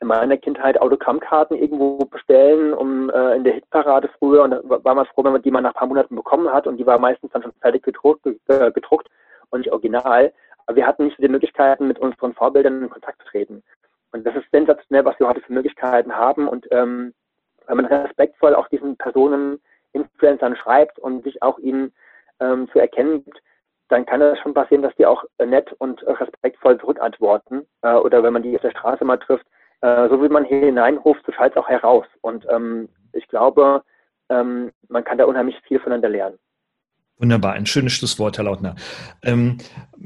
in meiner Kindheit Autogrammkarten irgendwo bestellen, um äh, in der Hitparade früher, und da war man froh, wenn man die mal nach ein paar Monaten bekommen hat und die war meistens dann schon fertig gedruckt, äh, gedruckt und nicht original. Aber wir hatten nicht so die Möglichkeiten, mit unseren Vorbildern in Kontakt zu treten. Und das ist sensationell, was wir heute für Möglichkeiten haben. Und ähm, wenn man respektvoll auch diesen Personen, Influencern schreibt und sich auch ihnen ähm, zu erkennen gibt, dann kann es schon passieren, dass die auch äh, nett und respektvoll zurückantworten. Äh, oder wenn man die auf der Straße mal trifft, äh, so wie man hier hineinruft, so schallt es auch heraus. Und ähm, ich glaube, ähm, man kann da unheimlich viel voneinander lernen. Wunderbar, ein schönes Schlusswort, Herr Lautner. Ähm,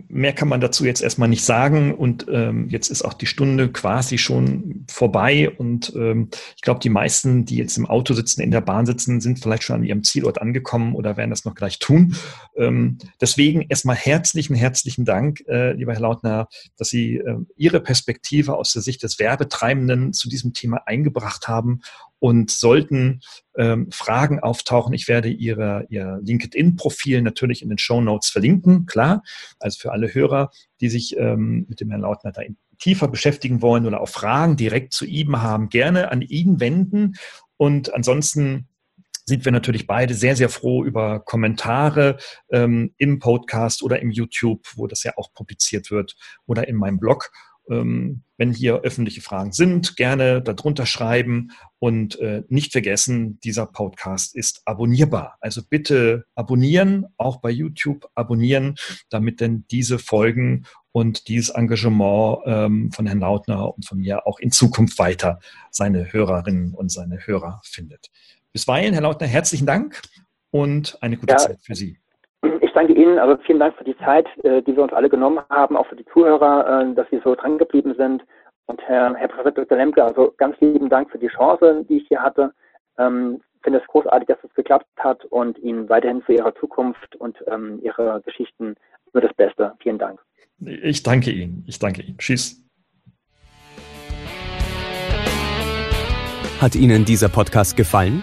mehr kann man dazu jetzt erstmal nicht sagen und ähm, jetzt ist auch die Stunde quasi schon vorbei und ähm, ich glaube, die meisten, die jetzt im Auto sitzen, in der Bahn sitzen, sind vielleicht schon an ihrem Zielort angekommen oder werden das noch gleich tun. Ähm, deswegen erstmal herzlichen, herzlichen Dank, äh, lieber Herr Lautner, dass Sie äh, Ihre Perspektive aus der Sicht des Werbetreibenden zu diesem Thema eingebracht haben und sollten ähm, Fragen auftauchen, ich werde Ihre, Ihr LinkedIn-Profil natürlich in den Show Notes verlinken, klar. Also für alle Hörer, die sich ähm, mit dem Herrn Lautner da tiefer beschäftigen wollen oder auch Fragen direkt zu ihm haben, gerne an ihn wenden. Und ansonsten sind wir natürlich beide sehr, sehr froh über Kommentare ähm, im Podcast oder im YouTube, wo das ja auch publiziert wird, oder in meinem Blog. Ähm, wenn hier öffentliche Fragen sind, gerne darunter schreiben und äh, nicht vergessen, dieser Podcast ist abonnierbar. Also bitte abonnieren, auch bei YouTube abonnieren, damit denn diese Folgen und dieses Engagement ähm, von Herrn Lautner und von mir auch in Zukunft weiter seine Hörerinnen und seine Hörer findet. Bisweilen, Herr Lautner, herzlichen Dank und eine gute ja. Zeit für Sie danke Ihnen, also vielen Dank für die Zeit, äh, die wir uns alle genommen haben, auch für die Zuhörer, äh, dass Sie so dran geblieben sind. Und Herr, Herr Professor Dr. Lemke, also ganz lieben Dank für die Chance, die ich hier hatte. Ähm, finde es großartig, dass es geklappt hat und Ihnen weiterhin für Ihre Zukunft und ähm, Ihre Geschichten nur das Beste. Vielen Dank. Ich danke Ihnen. Ich danke Ihnen. Tschüss. Hat Ihnen dieser Podcast gefallen?